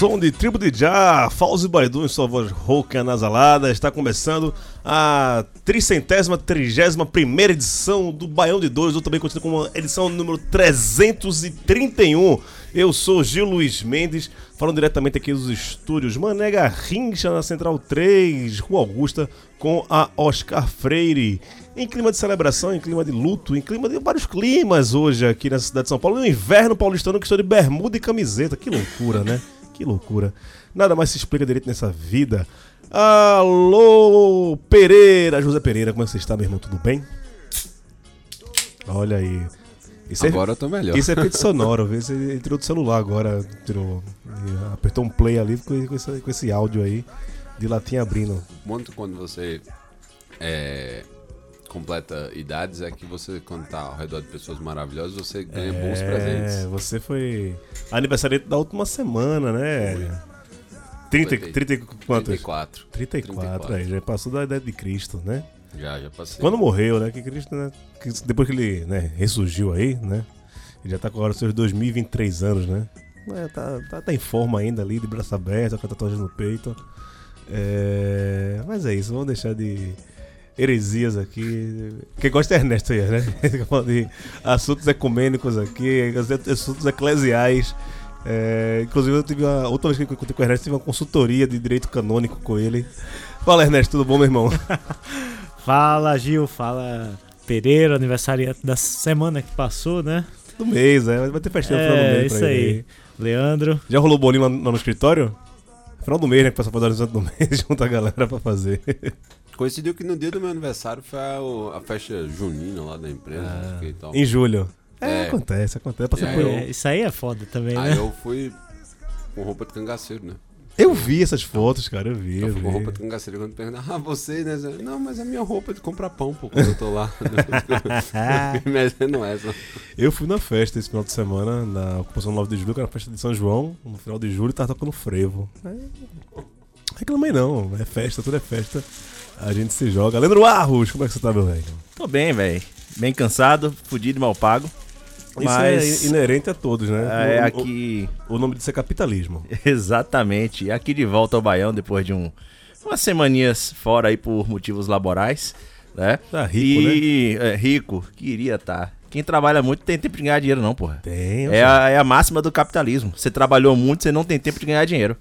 Som de Tribo de Já, Fauzi Baidu em sua voz rouca e anasalada, está começando a tricentésima, trigésima primeira edição do Baião de Dois, ou também conhecida como edição número 331. Eu sou Gil Luiz Mendes, falando diretamente aqui dos estúdios Mané Garrincha na Central 3, Rua Augusta, com a Oscar Freire. Em clima de celebração, em clima de luto, em clima de vários climas hoje aqui na cidade de São Paulo. No inverno paulistano que estou de bermuda e camiseta. Que loucura, né? Que loucura. Nada mais se explica direito nessa vida. Alô, Pereira, José Pereira, como é que você está, meu irmão? Tudo bem? Olha aí. Isso Agora eu tô melhor. Isso é efeito sonoro, se ele tirou do celular agora, tirou, e apertou um play ali com, com esse, com esse áudio aí de latinha abrindo. Muito quando você é, completa idades é que você, quando tá ao redor de pessoas maravilhosas, você ganha bons É, presentes. você foi aniversário da última semana, né? 30, 30 e quantos? 34. 34, aí, já passou da idade de Cristo, né? Já, já passei. Quando morreu, né? Que Cristo, né? que depois que ele né, ressurgiu aí, né? Ele já tá com agora seus 2023 anos, né? É, tá, tá, tá em forma ainda ali, de braço aberto, com a tatuagem no peito. É, mas é isso, vamos deixar de heresias aqui. Quem gosta é Ernesto aí, né? De assuntos ecumênicos aqui, assuntos eclesiais. É, inclusive, eu tive uma, a última vez que eu encontrei com o Ernesto, tive uma consultoria de direito canônico com ele. Fala, Ernesto, tudo bom, meu irmão? Fala Gil, fala Pereira, aniversariante da semana que passou, né? Do mês, é. Vai ter festinha no final do É, mês. isso aí. ele Leandro. Já rolou bolinho lá no, lá no escritório? Final do mês, né? Que passa pra dar do mês, junta a galera pra fazer. Coincidiu que no dia do meu aniversário foi a, a festa junina lá da empresa. Ah. e tal. em julho. É, É. acontece, acontece. Passei por... aí isso aí é foda também, Aí né? eu fui com roupa de cangaceiro, né? Eu vi essas fotos, cara, eu vi. Eu Eu fui com roupa de cangaceiro quando perguntaram, ah, você, né? Não, mas é minha roupa de comprar pão, pô, quando eu tô lá. mas não é essa. Eu fui na festa esse final de semana, na ocupação 9 de julho, que era a festa de São João. No final de julho, tava tocando frevo. Aí, Reclamei não, é festa, tudo é festa. A gente se joga. Leandro Arros, como é que você tá, meu velho? Tô bem, velho. Bem cansado, fudido e mal pago. Isso Mas é inerente a todos, né? é O- aqui. O, o nome disso é capitalismo. Exatamente. Aqui de volta ao Baião depois de um, umas semaninhas fora aí por motivos laborais, né? Tá rico, e, É, rico, queria estar. Quem trabalha muito tem tempo de ganhar dinheiro, não, porra. Tem, É a, é a máxima do capitalismo. Você trabalhou muito, você não tem tempo de ganhar dinheiro.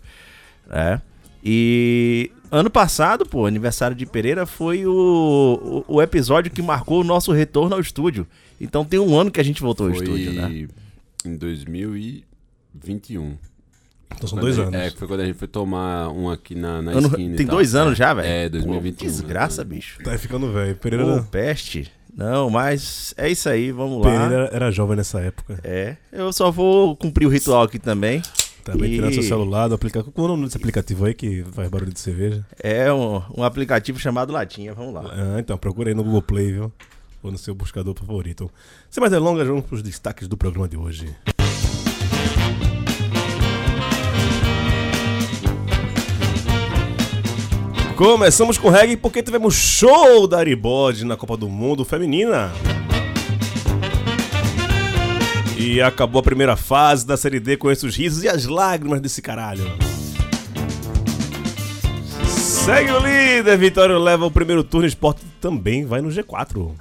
É. E ano passado, pô, aniversário de Pereira foi o, o, o episódio que marcou o nosso retorno ao estúdio. Então tem um ano que a gente voltou ao Foi estúdio, né? em 2021. Então são Quando dois anos. É, foi quando a gente foi tomar um aqui na, na Ano- esquina. e tem tal. dois anos já, velho? É, Pô, 2021. Que desgraça, né? bicho. Tá ficando velho. Pereira, Pô, peste. Não, mas é isso aí, vamos lá. Pereira era jovem nessa época. É, eu só vou cumprir o ritual aqui também. Também E- tirando seu celular do aplicativo. Qual é o nome desse aplicativo aí que faz barulho de cerveja? É um, um aplicativo chamado Latinha, vamos lá. Ah, então, procura aí no Google Play, viu? Ou no seu buscador favorito. Sem mais delongas, vamos pros destaques do programa de hoje. Começamos com reggae porque tivemos show da Aribode na Copa do Mundo Feminina. E acabou a primeira fase da Série D com esses risos e as lágrimas desse caralho. Segue o líder, Vitória leva o primeiro turno, esporte também vai no G4.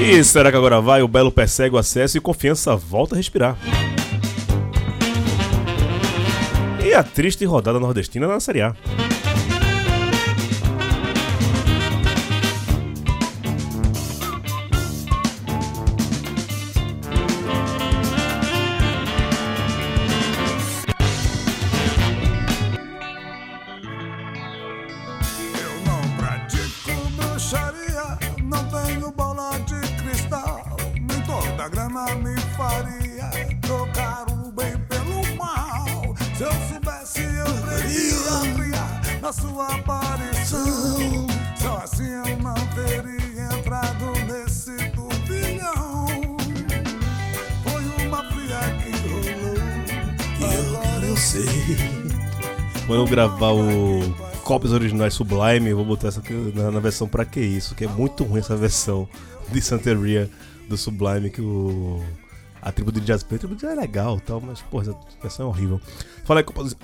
E será que agora vai? O Belo persegue o acesso e confiança volta a respirar. E a triste rodada nordestina na Série A. Toda grana me faria trocar o bem pelo mal. Se eu soubesse, eu teria na sua aparição. Só assim eu não teria entrado nesse turbilhão. Foi uma fria que rolou. Agora eu sei. Quando eu gravar o cópias originais Sublime, eu vou botar essa aqui na, na versão pra que isso, que é muito ruim essa versão de Santeria do Sublime, que o. A tribo de Jazz Play, a tribo de Jazz é legal tal, mas, porra, essa versão é horrível. Fala em cópias.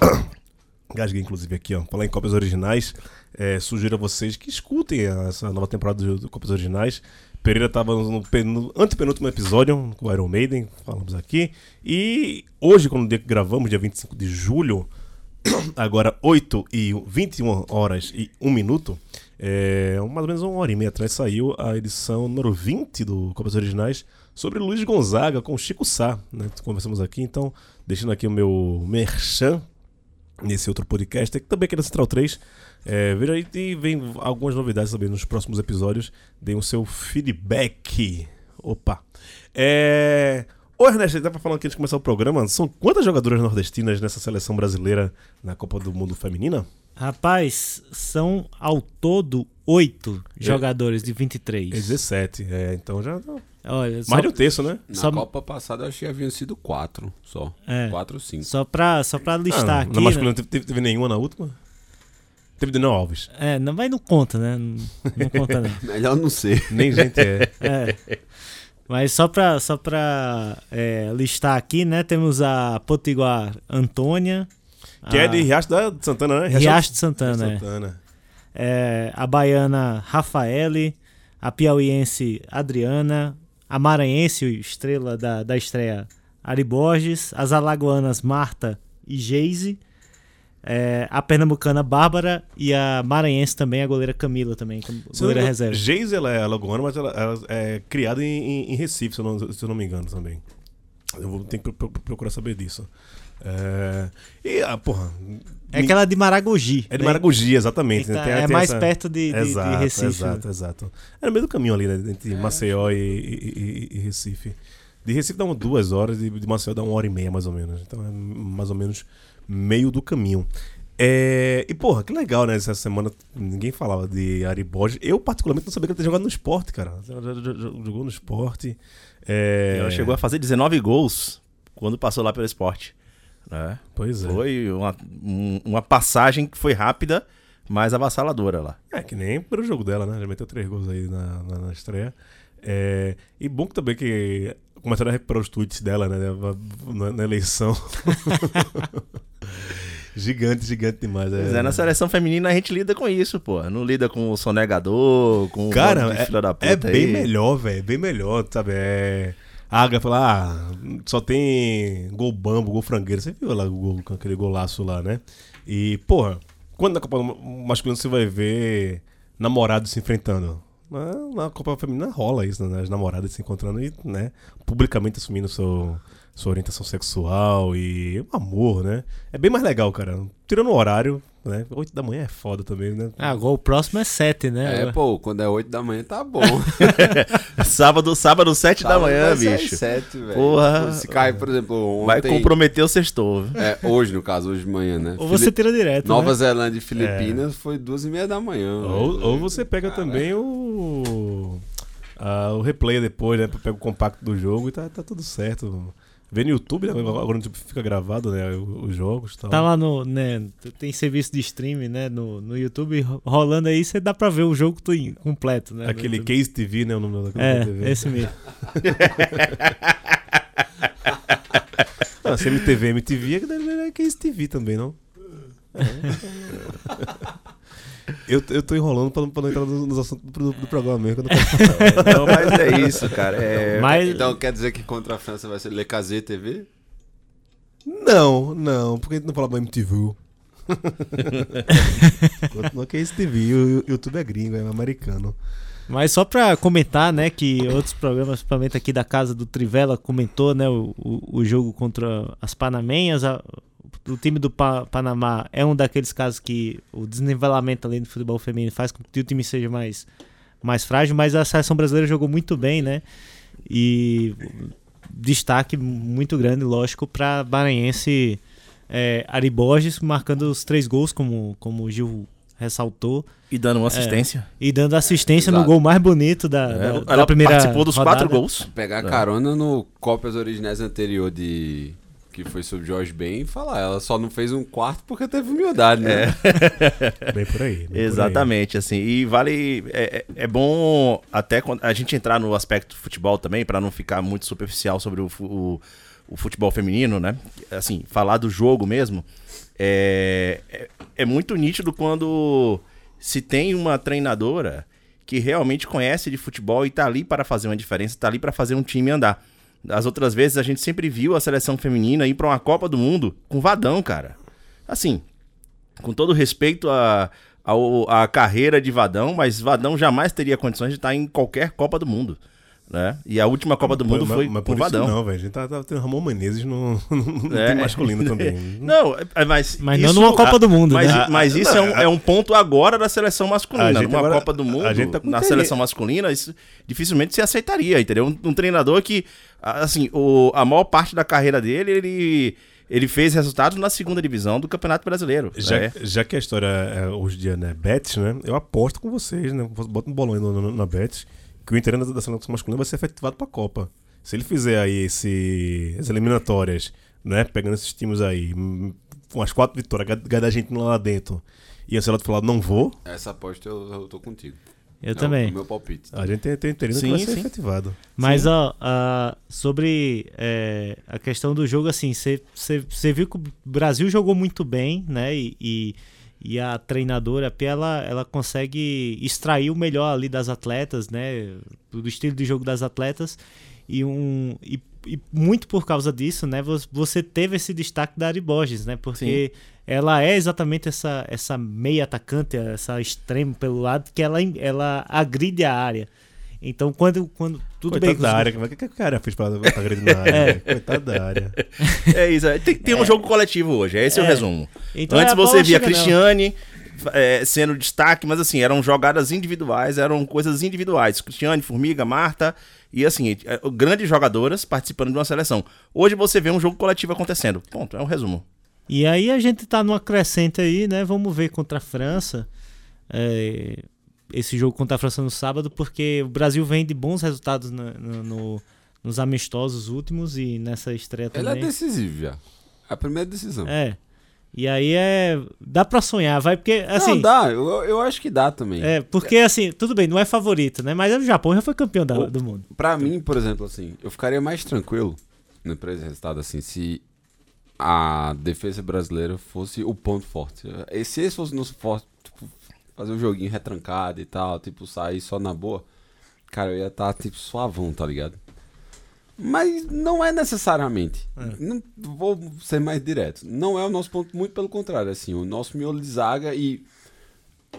Gasguei, inclusive, aqui, ó. Falar em cópias originais, é, sugiro a vocês que escutem essa nova temporada do, do Cópias Originais. Pereira tava no, no antepenúltimo episódio com o Iron Maiden, falamos aqui. E hoje, quando dia que gravamos, dia 25 de julho, agora 8 e 21 horas e 1 minuto, é, mais ou menos uma hora e meia atrás saiu a edição número 20 do Copas Originais sobre Luiz Gonzaga com Chico Sá, né? Conversamos aqui, então, deixando aqui o meu merchan nesse outro podcast, que também aqui na Central 3. É, veja aí e vem algumas novidades também nos próximos episódios. Deem o seu feedback. Opa. É... Ernesto, tava falando aqui antes de começar o programa. São quantas jogadoras nordestinas nessa seleção brasileira na Copa do Mundo Feminina? Rapaz, são ao todo oito jogadores de 23. É 17. É, então já. Olha, só, Mais de um terço, né? Na Só- Copa passada eu achei que haviam sido quatro só. É. Quatro ou cinco. só pra, só pra listar Ah, aqui. Na masculina né? teve, teve, teve nenhuma na última? Teve Daniel Alves. É, não, mas não conta, né? Não, não conta, não. Melhor não ser. Nem gente é. É. Mas só pra, só pra é, listar aqui, né? Temos a Potiguar Antônia. Que a, é de Riacho da de Santana, né? Riacho de Santana, é. Santana. É, a baiana Rafaele, a piauiense Adriana, a maranhense, estrela da, da estreia, Ari Borges, as alagoanas Marta e Geise, é, a pernambucana Bárbara e a maranhense também, a goleira Camila também, não goleira reserva. Geise, ela é alagoana, mas ela, ela é criada em, em- Recife, se eu, não, se eu não me engano também. Eu vou ter que pro- pro- procurar saber disso. É, e, ah, porra... É aquela de Maragogi. É de né? Maragogi, exatamente. Então, Tem- é tem mais essa- perto de, de- de exato, Recife. né? Exato, exato. É no meio do caminho ali, né? Entre Maceió e, e- e- e Recife. De Recife dá umas duas horas, de, de Maceió dá uma hora e meia, mais ou menos. Então é mais ou menos meio do caminho. É, e, porra, que legal, né? Essa semana ninguém falava de Ari Borges. Eu, particularmente, não sabia que ele tinha jogado no esporte, cara. Jogou no esporte. É, Ela chegou a fazer 19 gols quando passou lá pelo esporte. Né? Pois é. Foi uma, um- uma passagem que foi rápida, mas avassaladora lá. É, que nem o primeiro jogo dela, né? Já meteu três gols aí na, na, na estreia. É, e bom que também que começaram a recuperar os tweets dela, né? Na, na eleição. gigante, gigante demais. Pois é, na seleção feminina a gente lida com isso, pô. Não lida com o sonegador, com o Cara, de é, filha da puta é bem aí. melhor, velho. Bem melhor, sabe? É. A Águia fala, ah, só tem gol bambo, gol frangueiro. Você viu lá o gol, aquele golaço lá, né? E, porra, quando na Copa Masculina você vai ver namorados se enfrentando? Na, na Copa Feminina rola isso, né? As namoradas se encontrando e, né? Publicamente assumindo seu, sua orientação sexual e um amor, né? É bem mais legal, cara. Tirando o horário, né? 8 da manhã é foda também, né? Ah, agora o próximo é 7, né? É, pô, quando é 8 da manhã tá bom. Sábado, sábado, 7 da manhã, vai bicho. 7, velho. Porra. Se cai, por exemplo, Vai ontem... comprometer o sextor. viu? É, hoje, no caso, hoje de manhã, né? Ou você Fili- tira direto, Nova né? Zelândia e Filipinas foi duas e meia da manhã. Ou, ou você pega também o. ah, o replay depois, né? Pega o compacto do jogo e tá, tá tudo certo. Vê no YouTube, né? agora no YouTube fica gravado, né? Os jogos e tal. Tá lá no, né, tem serviço de streaming, né, no, no YouTube ro- rolando aí, você dá pra ver o jogo completo, né? Aquele Case TV, né? O nome daquela É, TV. esse mesmo. Ah, se MTV, MTV, é que deve é esse TV também, não? É. Eu, eu tô enrolando pra, não- pra não entrar nos, nos assuntos do, do programa mesmo. que eu não mas é isso, cara. É... Mas, Então quer dizer que contra a França vai ser Le Casé TV? Não, não, porque a gente não fala pra MTV. Continua que é esse TV, o YouTube é gringo, é americano. mas só pra comentar, né, que outros programas, principalmente aqui da casa do Trivela, comentou, né, o, o, o jogo contra as Panamenhas. A- o time do Pa- Panamá é um daqueles casos que o desnivelamento além do futebol feminino faz com que o time seja mais, mais frágil, mas a seleção brasileira jogou muito bem, né? E destaque muito grande, lógico, para Maranhense é, Ari Borges marcando os três gols, como, como o Gil ressaltou, E dando uma assistência. e dando assistência no Exato. gol mais bonito da, É, da, da ela primeira participou dos rodada. quatro gols. Pegar É. carona no Copas Originais anterior de. Que foi sobre Jorge Ben falar, ela só não fez um quarto porque teve humildade, né? Bem por aí. bem por aí. Exatamente, assim. E vale. É, é- é bom até quando a gente entrar no aspecto do futebol também, pra não ficar muito superficial sobre o, o, o futebol feminino, né? Assim, falar do jogo mesmo. É, é, é muito nítido quando se tem uma treinadora que realmente conhece de futebol e tá ali para fazer uma diferença, tá ali para fazer um time andar. As outras vezes a gente sempre viu a seleção feminina ir para uma Copa do Mundo com Vadão, cara. Assim, com todo respeito à ao- à carreira de Vadão, mas Vadão jamais teria condições de estar em qualquer Copa do Mundo. Né? E a última Copa do Mundo Mas- foi mas por isso Vadão. não, velho. A gente tá, tá tendo Ramon Menezes no, no É. time masculino também. Não, é- mas. Mas não numa Copa do Mundo, Mas, né? mas isso é, um, é um ponto agora da seleção A masculina. Numa agora- Copa do Mundo, a gente tá na seleção masculina, isso dificilmente se aceitaria, entendeu? Um, um treinador que, assim, o, a maior parte da carreira dele, ele, ele fez resultados na segunda divisão do Campeonato Brasileiro. Já, né? já que a história é, hoje em dia né, Betis, né? Eu aposto com vocês, né? Bota um bolão aí no- na Betis que o interino da, seleção masculina vai ser efetivado pra Copa. Se ele fizer aí esse, as eliminatórias, né? Pegando esses times aí, com as quatro vitórias, gada da gente lá dentro, e o Ancelotti falar, não vou, Essa aposta eu, eu tô contigo. Eu É também. O meu palpite. a gente tem, tem interino que Sim, vai ser sim. efetivado. Mas, ó, ah, sobre é, a questão do jogo, assim, você viu que o Brasil jogou muito bem, né? E, e, e a treinadora, Pia, ela, ela consegue extrair o melhor ali das atletas, né? Do estilo de jogo das atletas. E, um, e, e muito por causa disso, né? vo- Você teve esse destaque da Ari Borges, né? Porque ela é exatamente essa, essa meia atacante, essa extremo pelo lado, que ela, ela agride a área. Então, quando, quando tudo Coitado bem da que área, o que, que a área fez pra estar agredindo na área? É. Coitado da área. É isso. é. Tem, tem um jogo coletivo hoje, esse é, o É. resumo. Então, Antes bola você via. Cristiane é, sendo destaque, mas assim, eram jogadas individuais, eram coisas individuais. Cristiane, Formiga, Marta, e assim, é, grandes jogadoras participando de uma seleção. Hoje você vê um jogo coletivo acontecendo. Ponto, é um resumo. E aí a gente tá numa crescente aí, né? Vamos ver contra a França. é, esse jogo contra a França no sábado, porque o Brasil vem de bons resultados no- no- no- nos amistosos últimos e nessa estreia Ele é também. decisivo já. É a primeira decisão. É. E aí é. Dá pra sonhar, vai, porque assim. não, dá. Eu, eu acho que dá também. É, porque assim, tudo bem, não é favorito, né? Mas o Japão já foi campeão da- do mundo. Pra mim, por exemplo, assim, eu ficaria mais tranquilo no pra esse resultado, assim, se a defesa brasileira fosse o ponto forte. E se esse fosse o nosso forte, fazer um joguinho retrancado e tal, tipo, sair só na boa, cara, eu ia estar, tipo, suavão, tá ligado? Mas não é necessariamente. Não, vou ser mais direto. Não é o nosso ponto, muito pelo contrário, assim, o nosso miolo de zaga e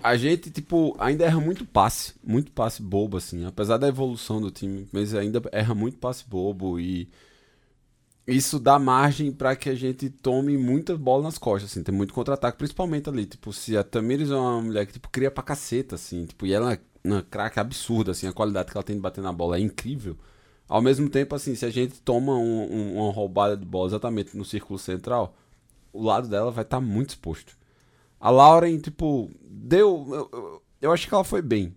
a gente, tipo, ainda erra muito passe. Muito passe bobo, assim. Apesar da evolução do time, mas ainda erra muito passe bobo e isso dá margem pra que a gente tome muita bola nas costas, assim. Tem muito contra-ataque, principalmente ali. Tipo, se a Tamires é uma mulher que, tipo, cria pra caceta, assim. Tipo, e ela é uma craque absurda, assim. A qualidade que ela tem de bater na bola é incrível. Ao mesmo tempo, assim, se a gente toma um- um- uma roubada de bola exatamente no círculo central, o lado dela vai estar muito exposto. A Lauren, tipo, deu. Eu, eu, eu acho que ela foi bem.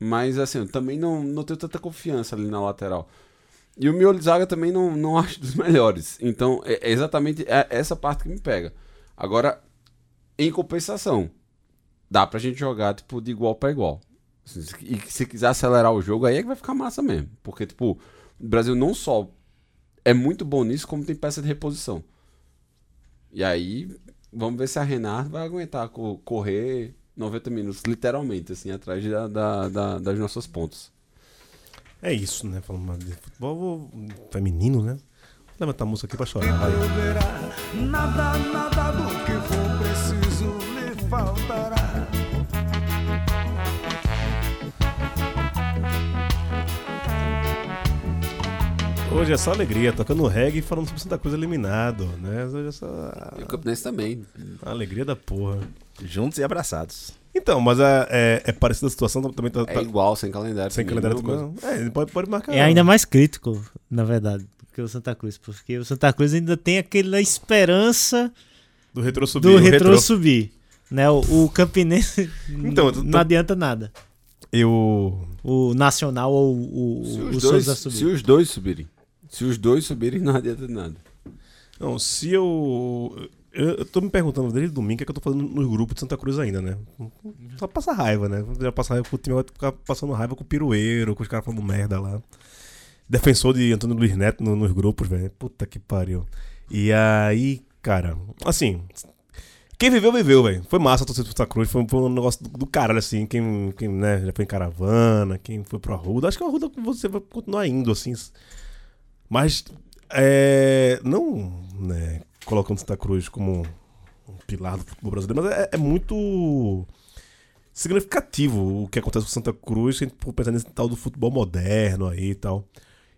Mas, assim, eu também não, não tenho tanta confiança ali na lateral. E o miolo de zaga também não, não acho dos melhores. Então, é, é exatamente essa parte que me pega. Agora, em compensação, dá pra gente jogar, tipo, de igual pra igual. E se quiser acelerar o jogo, aí é que vai ficar massa mesmo. Porque, tipo, O Brasil não só é muito bom nisso, como tem peça de reposição. E aí, vamos ver se a Renata vai aguentar co- correr 90 minutos, literalmente, assim, atrás da- da- da- das nossas pontas. É isso, né? Falando de futebol feminino, né? Vou levantar a música aqui pra chorar, vai. Nada, nada do que for preciso lhe faltará. Hoje é só alegria, tocando reggae e falando sobre Santa Cruz eliminado, né? Hoje é só E o Campinense também. a alegria da porra. Juntos e abraçados. Então, mas é, é, é parecida a situação, também tá, É tá- igual, sem calendário. sem também, calendário. mesma coisa. É, ele pode, pode marcar. É ainda mais crítico, na verdade, do que o Santa Cruz, porque o Santa Cruz ainda tem aquela esperança do retro subir. do O retrô subir. Né? O, o Campinense Então, tô- não adianta nada. Eu. O Nacional ou o, Se o, os, o dois, Souza subir. se os dois subirem. Se os dois subirem, não adianta nada. Não, se eu. Eu, eu tô me perguntando desde domingo o que, é que eu tô fazendo no grupo de Santa Cruz ainda, né? Só passa raiva, né? Já passa raiva com o time, vai ficar passando raiva com o pirueiro, com os caras falando merda lá. Defensor de Antônio Luiz Neto no- nos grupos, velho. Puta que pariu. E aí, cara, assim. Quem viveu, viveu, velho. Foi massa a torcida do Santa Cruz. Foi, foi um negócio do, do caralho, assim. Quem, quem né, já foi em caravana, quem foi pro Arruda. Acho que o Arruda você vai continuar indo, assim. Mas, é, não né, colocando Santa Cruz como um pilar do futebol brasileiro, mas é, é muito significativo o que acontece com Santa Cruz, se a gente pensar nesse tal do futebol moderno aí e tal.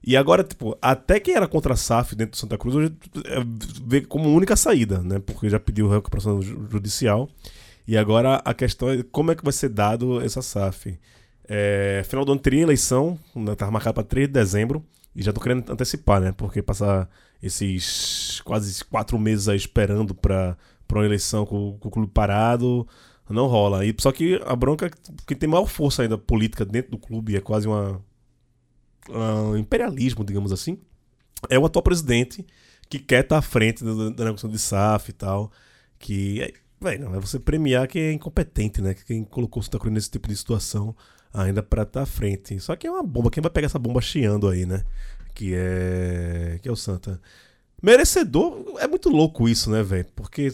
E agora, tipo, até quem era contra a SAF dentro do Santa Cruz, hoje é, vê como única saída, né? Porque já pediu recuperação ju- judicial. E agora a questão é como é que vai ser dado essa SAF. É, final do ano teria eleição, né, tava marcado para 3 de dezembro, e já tô querendo antecipar, né? Porque passar esses quase quatro meses aí esperando pra uma eleição com, com o clube parado, não rola. E, só que a bronca que tem maior força ainda política dentro do clube, é quase uma, um imperialismo, digamos assim, é o atual presidente que quer estar à frente da, negociação de SAF e tal, que, é, velho, não é você premiar quem é incompetente, né? Quem colocou o Santa Cruz nesse tipo de situação ainda pra estar à frente. Só que é uma bomba, quem vai pegar essa bomba chiando aí, né? Que é que é o Santa. Merecedor, é muito louco isso, né, velho? Porque,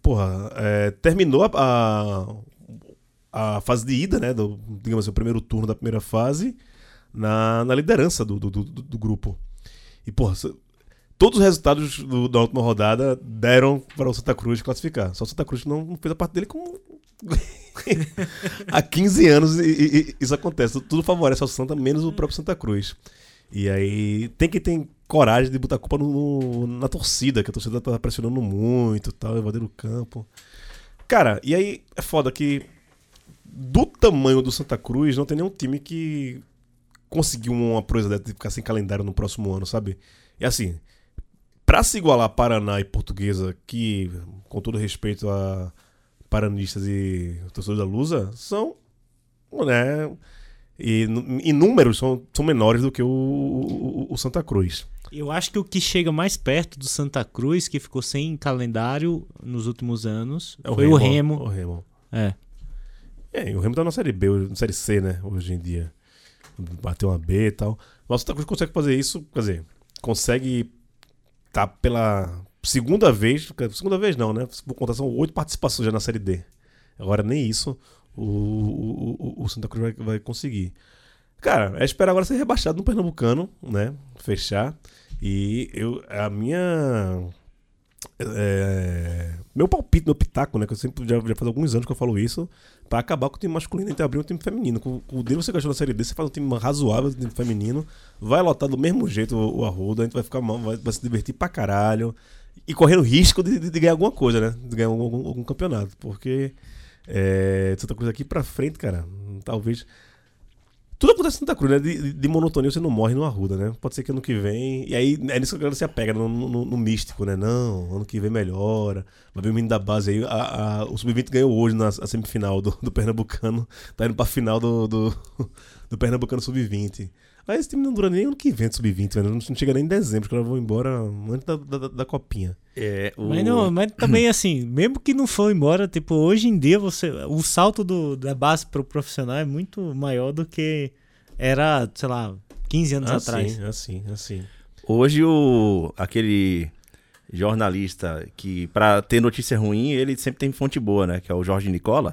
porra, é, terminou a, a, a fase de ida, né? Do, digamos assim, o primeiro turno da primeira fase na, na liderança do, do, do, do grupo. E, porra, todos os resultados do- da última rodada deram para o Santa Cruz classificar. Só o Santa Cruz não, fez a parte dele como. Há 15 anos e- e isso acontece. Tudo favorece ao Santa, menos o próprio Santa Cruz. E aí tem que ter coragem de botar a culpa no- na torcida, que a torcida tá pressionando muito, tal, invadindo o campo. Cara, e aí é foda que do tamanho do Santa Cruz não tem nenhum time que conseguiu uma proeza dessa de ficar sem calendário no próximo ano, sabe? E assim, pra se igualar Paraná e Portuguesa, que, com todo respeito a paranistas e torcedores da Lusa, são, né, e em números são, são menores do que o, o, o Santa Cruz. Eu acho que o que chega mais perto do Santa Cruz, que ficou sem calendário nos últimos anos, É foi o Remo. O Remo. É. É, e o Remo tá na Série B, na Série C, né, hoje em dia. Bateu uma B e tal. Mas o Santa Cruz consegue fazer isso, quer dizer, consegue tá pela segunda vez, segunda vez não, né? Vou contar, são oito participações já na Série D. Agora nem isso o, o, o- Santa Cruz vai, vai conseguir. Cara, é esperar agora ser rebaixado no Pernambucano, né? Fechar. E eu, a minha. é, meu palpite, meu pitaco, né? Que eu sempre já, já faz alguns anos que eu falo isso. Pra acabar com o time masculino e abrir um time feminino. Com, com o dele você gastou na série D, você faz um time razoável, um time feminino. Vai lotar do mesmo jeito o, o Arruda, a gente vai ficar mal, vai, vai se divertir pra caralho. E correndo risco de, de- de ganhar alguma coisa, né? De ganhar algum- algum campeonato. Porque é, Santa Cruz aqui pra frente, cara, talvez. Tudo acontece em Santa Cruz, né? De, de- monotonia você não morre no Arruda, né? Pode ser que ano que vem. E aí é nisso que a galera se apega, no, no- no místico, né? Não, ano que vem melhora. Vai ver o menino da base aí. A, a- o Sub-20 ganhou hoje na semifinal do, do Pernambucano. Tá indo pra final do, do, do Pernambucano Sub-20. Aí esse time não dura nem ano que vem do Sub-20, velho. Não, chega nem em dezembro, que elas vão embora antes da, da, da copinha. É, o... Mas, não, mas também assim, mesmo que não for embora, tipo, hoje em dia você, o salto do, da base pro profissional é muito maior do que era, sei lá, 15 anos atrás. Assim, assim, assim. Hoje o aquele jornalista que pra ter notícia ruim, ele sempre tem fonte boa, né, que é o Jorge Nicola.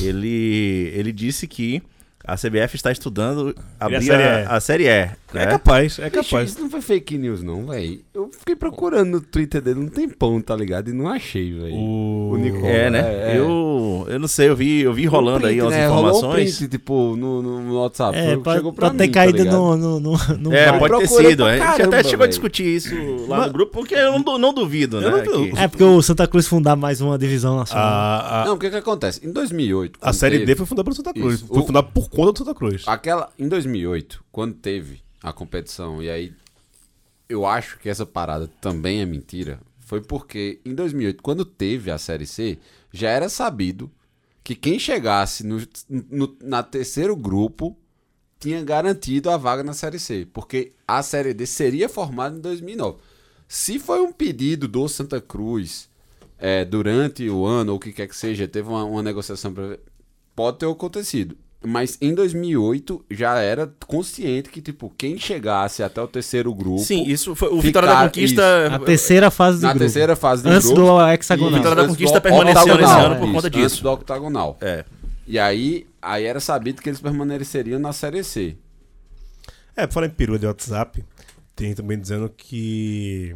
Ele ele disse que a CBF está estudando abrir Série a, a Série E, É né? capaz, é capaz. isso não foi fake news, não, velho. Eu fiquei procurando no Twitter dele um tempão, tá ligado? E não achei, velho. O... O Nicola. É, né? É, é. Eu, eu não sei, eu vi, eu vi rolando aí print, as né? Rolou um informações. print, tipo, no, no WhatsApp. É, pode, chegou pra pode ter mim, tá caído ligado? no, no, no, no É, bar. pode ter sido. pra A gente até caramba, chegou a velho. discutir isso lá no grupo, porque eu não, não duvido, né? Não- que- É porque o Santa Cruz fundar mais uma divisão nacional. A, a, Não, o que que acontece? Em 2008... a Série teve- D foi fundada pelo Santa Cruz. Isso. Foi fundada por conta do Santa Cruz. Aquela, em 2008, quando teve a competição, e aí eu acho que essa parada também é mentira, foi porque em 2008, quando teve a Série C, já era sabido que quem chegasse no, no- na terceiro grupo tinha garantido a vaga na Série C, porque a Série D seria formada em 2009. Se foi um pedido do Santa Cruz é, durante o ano, ou o que quer que seja, teve uma, uma negociação, pra, pode ter acontecido. Mas em 2008 já era consciente que, tipo, quem chegasse até o terceiro grupo. Sim, isso foi. O Ficar- Vitória da Conquista. A terceira fase do na grupo. terceira fase do Antes grupo. do Isso, hexagonal. Vitória da antes Conquista permaneceu nesse ano por isso, conta Antes disso. do octagonal. É. E aí, aí era sabido que eles permaneceriam na Série C. É, por falar em perua de WhatsApp, tem também dizendo que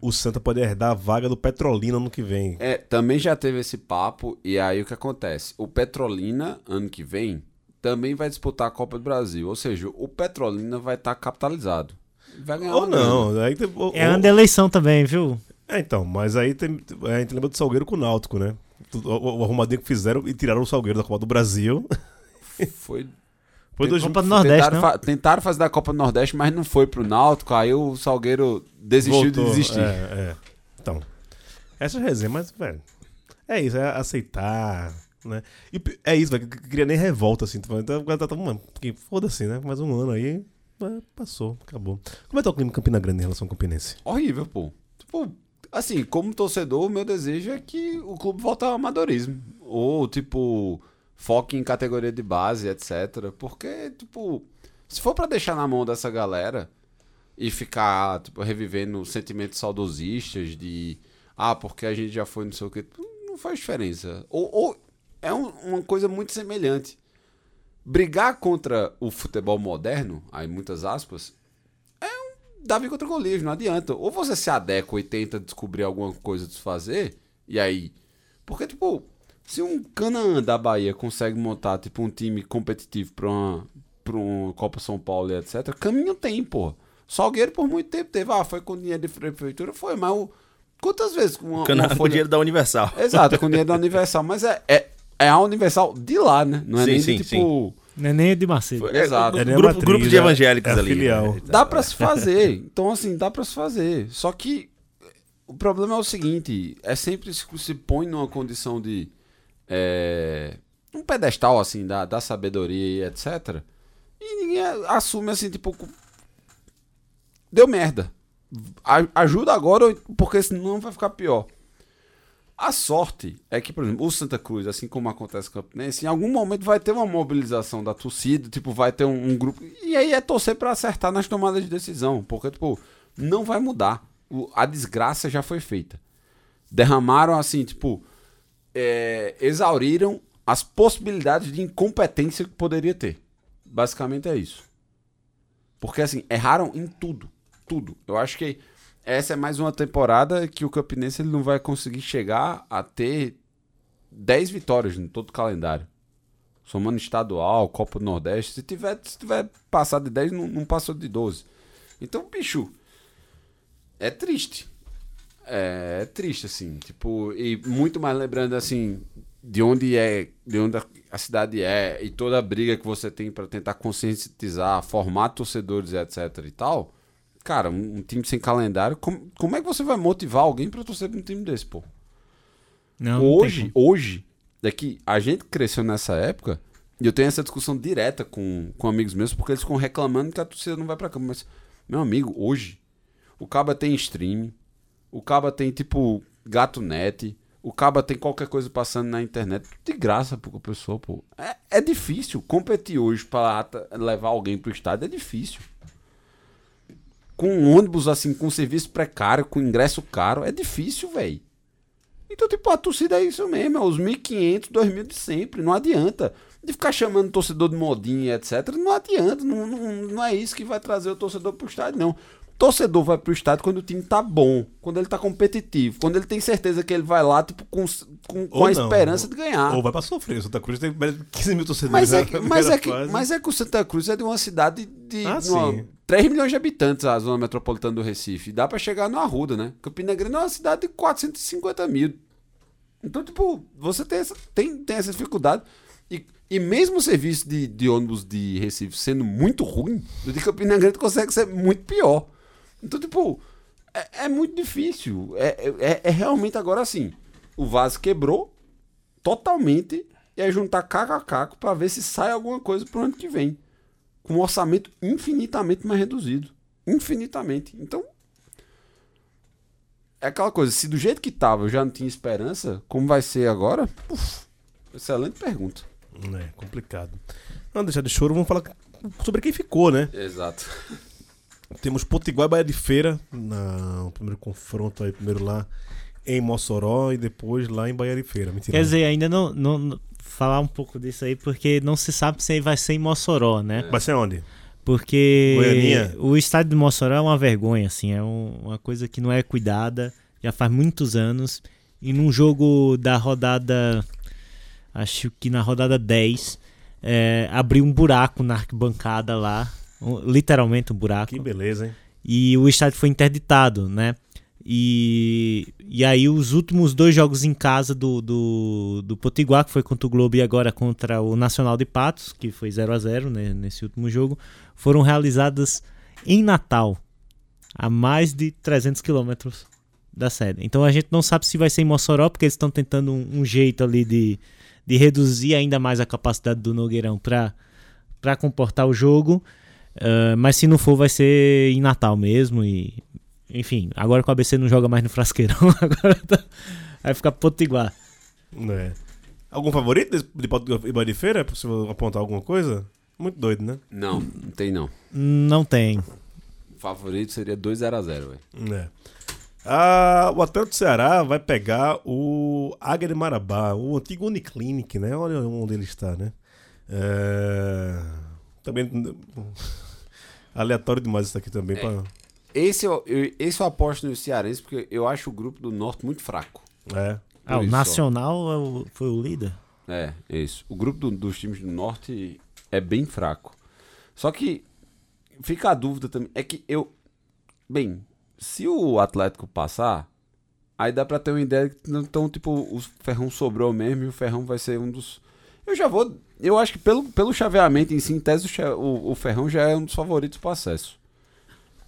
o Santa pode herdar a vaga do Petrolina ano que vem. É, também já teve esse papo, e aí o que acontece? O Petrolina, ano que vem, também vai disputar a Copa do Brasil. Ou seja, o Petrolina vai estar capitalizado. Vai ganhar Ou não, aí tem, ou- É ou- ano da eleição também, viu? É, então, mas aí tem, a gente lembra do Salgueiro com o Náutico, né? O, o, o arrumadinho que fizeram e tiraram o Salgueiro da Copa do Brasil. Foi Foi dois Copa do Nordeste, tentaram, não? fa- tentaram fazer da Copa do Nordeste, mas não foi pro Náutico. Aí o Salgueiro desistiu de desistir. É, é. Então, essa é a resenha, mas, velho, é isso, é aceitar, né? E é isso, velho, que que cria nem revolta, assim. Então, agora tá, tá, mano, foda-se, né? Mais um ano aí, é, passou, acabou. Como é que tá o clima Campina Grande em relação ao Campinense? Horrível, pô. Tipo, assim, como torcedor, o meu desejo é que o clube volte ao amadorismo. Ou, tipo, foque em categoria de base, etc. Porque, tipo, se for pra deixar na mão dessa galera e ficar, tipo, revivendo sentimentos saudosistas de ah, porque a gente já foi não sei o que, não faz diferença. Ou, ou é um- uma coisa muito semelhante. Brigar contra o futebol moderno, aí muitas aspas, Davi contra Golias, não adianta. Ou você se adequa e tenta descobrir alguma coisa de fazer, e aí. Porque, tipo, se um Canaã da Bahia consegue montar, tipo, um time competitivo pra uma, pra uma Copa São Paulo e etc., caminho tem, pô. Salgueiro por muito tempo teve, ah, foi com dinheiro de prefeitura, foi, mas o, quantas vezes uma, Cana- uma com folha- dinheiro da Universal. Exato, com dinheiro da Universal, mas é, é, é a Universal de lá, né? Não é Sim, nem sim, de, tipo... Não é nem de Macedo. É, Exato. É a grupo, matriz, grupo de é- evangélicos é ali. filial. né? Dá pra se fazer. Então, assim, dá pra se fazer. Só que o problema é o seguinte: é sempre se se põe numa condição de. é, um pedestal, assim, da, da sabedoria e etc. E ninguém assume, assim, tipo. Deu merda. A- ajuda agora, porque senão vai ficar pior. A sorte é que, por exemplo, o Santa Cruz, assim como acontece com o Campinense, em algum momento vai ter uma mobilização da torcida, tipo, vai ter um, um grupo. E aí é torcer pra acertar nas tomadas de decisão, porque, tipo, não vai mudar. O- a desgraça já foi feita. Derramaram, assim, tipo, é, exauriram as possibilidades de incompetência que poderia ter. Basicamente é isso. Porque, assim, erraram em tudo. Tudo. Eu acho que essa é mais uma temporada que o Campinense ele não vai conseguir chegar a ter 10 vitórias em todo o calendário. Somando estadual, Copa do Nordeste. Se tiver, se tiver passado de 10, não, não passou de 12. Então, bicho, é triste. É, é triste, assim. Tipo, e muito mais lembrando, assim, de onde é, de onde a- cidade é e toda a briga que você tem pra tentar conscientizar, formar torcedores, etc e tal. Cara, um, um time sem calendário, como, como é que você vai motivar alguém pra torcer pra um time desse, pô? Não, não hoje, como. hoje, é que a gente cresceu nessa época, e eu tenho essa discussão direta com, com amigos meus, porque eles ficam reclamando que a torcida não vai pra campo. Mas, meu amigo, hoje, o Caba tem stream, o Caba tem, tipo, gato net, o Caba tem qualquer coisa passando na internet, de graça pro pessoa, pô. É, é difícil. Competir hoje pra levar alguém pro estádio é difícil. Com um ônibus assim, com serviço precário, com ingresso caro, é difícil, velho. Então, tipo, a torcida é isso mesmo, é os 1.500, 2.000 de sempre, não adianta. De ficar chamando torcedor de modinha, etc, não adianta, não, não, não é isso que vai trazer o torcedor pro estádio, não. Torcedor vai pro estádio quando o time tá bom, quando ele tá competitivo, quando ele tem certeza que ele vai lá, tipo, com, com, com a não, esperança de ganhar. Ou vai pra sofrer. O Santa Cruz tem mais de 15 mil torcedores. Mas é, que, mas, é que, mas é que o Santa Cruz é de uma cidade de Ah, uma- sim. 3 milhões de habitantes, a zona metropolitana do Recife. Dá pra chegar no Arruda, né? Campina Grande é uma cidade de 450 mil. Então, tipo, você tem essa, tem, tem essa dificuldade. E, e mesmo o serviço de, de ônibus de Recife sendo muito ruim, o de Campina Grande consegue ser muito pior. Então, tipo, é, é muito difícil. É, é, é realmente agora assim. O vaso quebrou totalmente e é juntar caco a caco pra ver se sai alguma coisa pro ano que vem. Com um orçamento infinitamente mais reduzido. Infinitamente. Então. É aquela coisa, se do jeito que tava eu já não tinha esperança, como vai ser agora? Uf, excelente pergunta. É, complicado. Não, deixar de choro, vamos falar sobre quem ficou, né? Exato. Temos Potiguar e Bahia de Feira na, no primeiro confronto aí, primeiro lá em Mossoró e depois lá em Bahia de Feira. Mentira. Quer dizer, ainda não, não, não- falar um pouco disso aí, porque não se sabe se aí vai ser em Mossoró, né? Vai ser onde? Porque Goianinha? o estádio de Mossoró é uma vergonha, assim, é um- uma coisa que não é cuidada, já faz muitos anos. E num jogo da rodada, acho que na rodada 10, é, abriu um buraco na arquibancada lá, um- literalmente um buraco. Que beleza, hein? E o estádio foi interditado, né? E, e aí os últimos dois jogos em casa do, do, do Potiguar, que foi contra o Globo e agora contra o Nacional de Patos, que foi 0 a 0 né, nesse último jogo, foram realizadas em Natal, a mais de 300 quilômetros da sede. Então a gente não sabe se vai ser em Mossoró, porque eles estão tentando um, um jeito ali de, de reduzir ainda mais a capacidade do Nogueirão para comportar o jogo. Ah, mas se não for, vai ser em Natal mesmo. E, enfim, agora que o ABC não joga mais no Frasqueirão, agora tá- vai ficar potiguar. É. Algum favorito de Potiguar de Feira? É possível apontar alguma coisa? Muito doido, né? Não, não tem não. Não tem. O favorito seria 2x0, velho. É. Ah, o Atlético do Ceará vai pegar o Águia de Marabá, o antigo Uniclinic, né? Olha onde ele está, né? É... Também. Aleatório demais isso aqui também. pra- Esse eu, eu- esse eu aposto no Cearense, porque eu acho o grupo do Norte muito fraco. É. Ah, o. Nacional é o- foi o líder? É, é isso. O grupo do- dos times do Norte é bem fraco. Só que fica a dúvida também. É que eu. Bem, se o Atlético passar, aí dá pra ter uma ideia que não- então, tipo, o Ferrão sobrou mesmo e o Ferrão vai ser um dos. Eu já vou. Eu acho que pelo, pelo chaveamento em si, em tese, o, o Ferrão já é um dos favoritos pro acesso.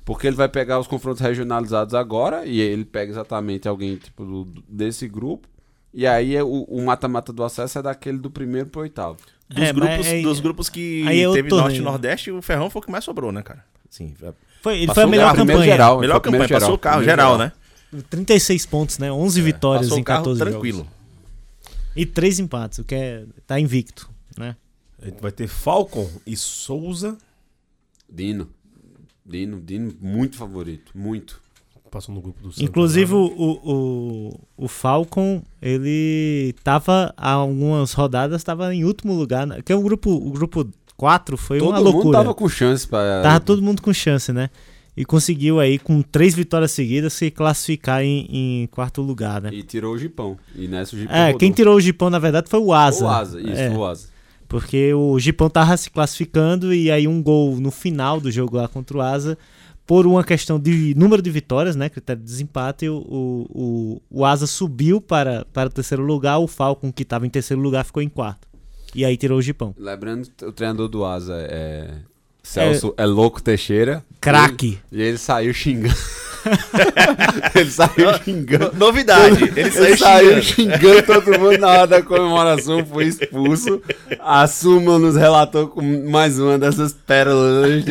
Porque ele vai pegar os confrontos regionalizados agora, e ele pega exatamente alguém tipo do- desse grupo. E aí é o mata-mata do acesso é daquele do primeiro pro oitavo. Dos, É, grupos, aí- dos grupos que aí é teve Norte e. Nordeste, o Ferrão foi o que mais sobrou, né, cara? Sim, é- Foi, ele foi a melhor campanha. geral. melhor campanha, primeiro passou geral, o carro geral, geral. né? 36 pontos, né? 11 vitórias Passou em o carro 14 tranquilo. jogos. E 3 empates, o que é. tá invicto, né? A gente vai ter Falcon e Souza. Dino. Dino, Dino, muito favorito. Muito. Passou no grupo do Santa Inclusive o, o, o, Falcon, ele tava há algumas rodadas, tava em último lugar, né? que é o grupo, o grupo 4 foi Todo uma mundo loucura. tava com chance pra. Tava todo mundo com chance, né? E conseguiu aí, com três vitórias seguidas, se classificar em, em quarto lugar, né? E tirou o Gipão. E nessa o Gipão. É, rodou. quem tirou o Gipão, na verdade, foi o Asa. O Asa, isso, É, o Asa. Porque o Gipão tava se classificando e aí um gol no final do jogo lá contra o Asa, por uma questão de número de vitórias, né? Critério de desempate, o, o, o, Asa subiu para, para o terceiro lugar, o Falcon, que estava em terceiro lugar, ficou em quarto. E aí tirou o Gipão. Lembrando, o treinador do Asa é. Celso é, Louco Teixeira. Craque! E ele saiu xingando. ele saiu xingando. Novidade, ele saiu Ele saiu xingando. xingando todo mundo na hora da comemoração, foi expulso. A Suma nos relatou com mais uma dessas pérolas.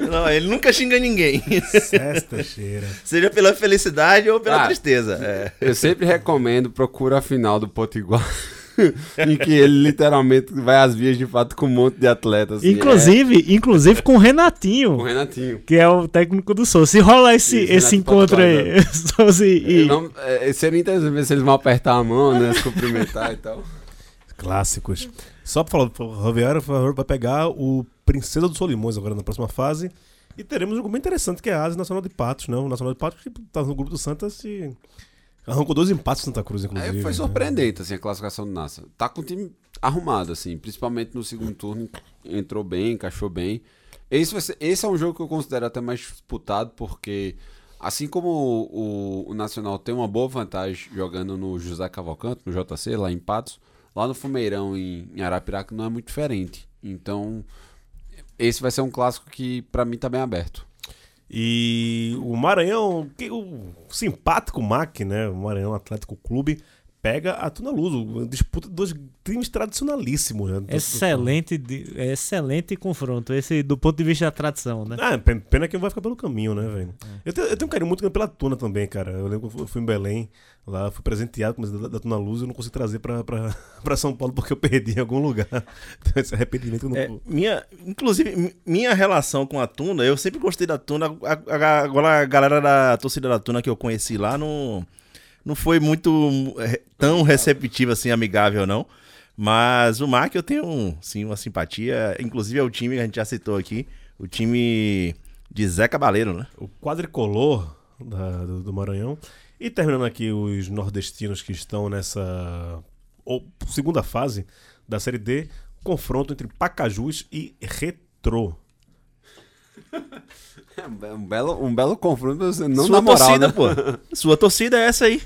Não, ele nunca xinga ninguém. Sesta cheira. Seja pela felicidade ou pela Ah. tristeza. É. Eu sempre recomendo, procura a final do Potiguar. em que ele literalmente vai às vias de fato com um monte de atletas. assim, Inclusive, inclusive com o é, Renatinho, com o Renatinho. que é o técnico do Souza. Se rola esse, Isso, esse Renato encontro aí, Souza e. Não, é, seria interessante ver se eles vão apertar a mão, né? Se cumprimentar e tal. Clássicos. Só pra falar, o Roviário por favor, vai pegar o Princesa dos Solimões agora na próxima fase. E teremos um jogo bem interessante que é a Asa Nacional de Patos, né? O Nacional de Patos que tá no grupo do Santos e arrancou dois empates Santa Cruz, inclusive. É, foi né? surpreendente, assim, a classificação do Nassa. Tá com o time arrumado, assim, principalmente no segundo turno, entrou bem, encaixou bem. Esse, ser- esse é um jogo que eu considero até mais disputado, porque assim como o, o- o Nacional tem uma boa vantagem jogando no José Cavalcante, no JC, lá em Patos, lá no Fumeirão, em, em Arapiraca, não é muito diferente. Então, esse vai ser um clássico que pra mim tá bem aberto. E o Maranhão, o simpático MAC, né? O Maranhão Atlético Clube, pega a Tuna Luso. Disputa de dois times tradicionalíssimos, né? Excelente, de- é excelente confronto. Esse do ponto de vista da tradição, né? Ah, pen- pena que não vai ficar pelo caminho, né, velho? Eu, tenho, eu tenho um carinho muito grande pela Tuna também, cara. Eu lembro que eu fui em Belém, lá fui presenteado com a da, da Tuna Luz e eu não consegui trazer pra, pra, pra São Paulo porque eu perdi em algum lugar. Então esse arrependimento eu não É, minha, inclusive, mi- minha relação com a Tuna, eu sempre gostei da Tuna. a- a- Agora a galera da torcida da Tuna que eu conheci lá não, não foi muito é, tão receptiva, assim, amigável, não. Mas o Mac eu tenho, sim, uma simpatia. Inclusive é o time que a gente já citou aqui, o time de Zé Cabaleiro, né? o quadricolor da- do, do Maranhão. E terminando aqui os nordestinos que estão nessa ou, segunda fase da Série D, confronto entre Pacajus e Retrô. É um be- belo, um belo confronto, não Sua moral, torcida, né? pô. Sua torcida é essa aí.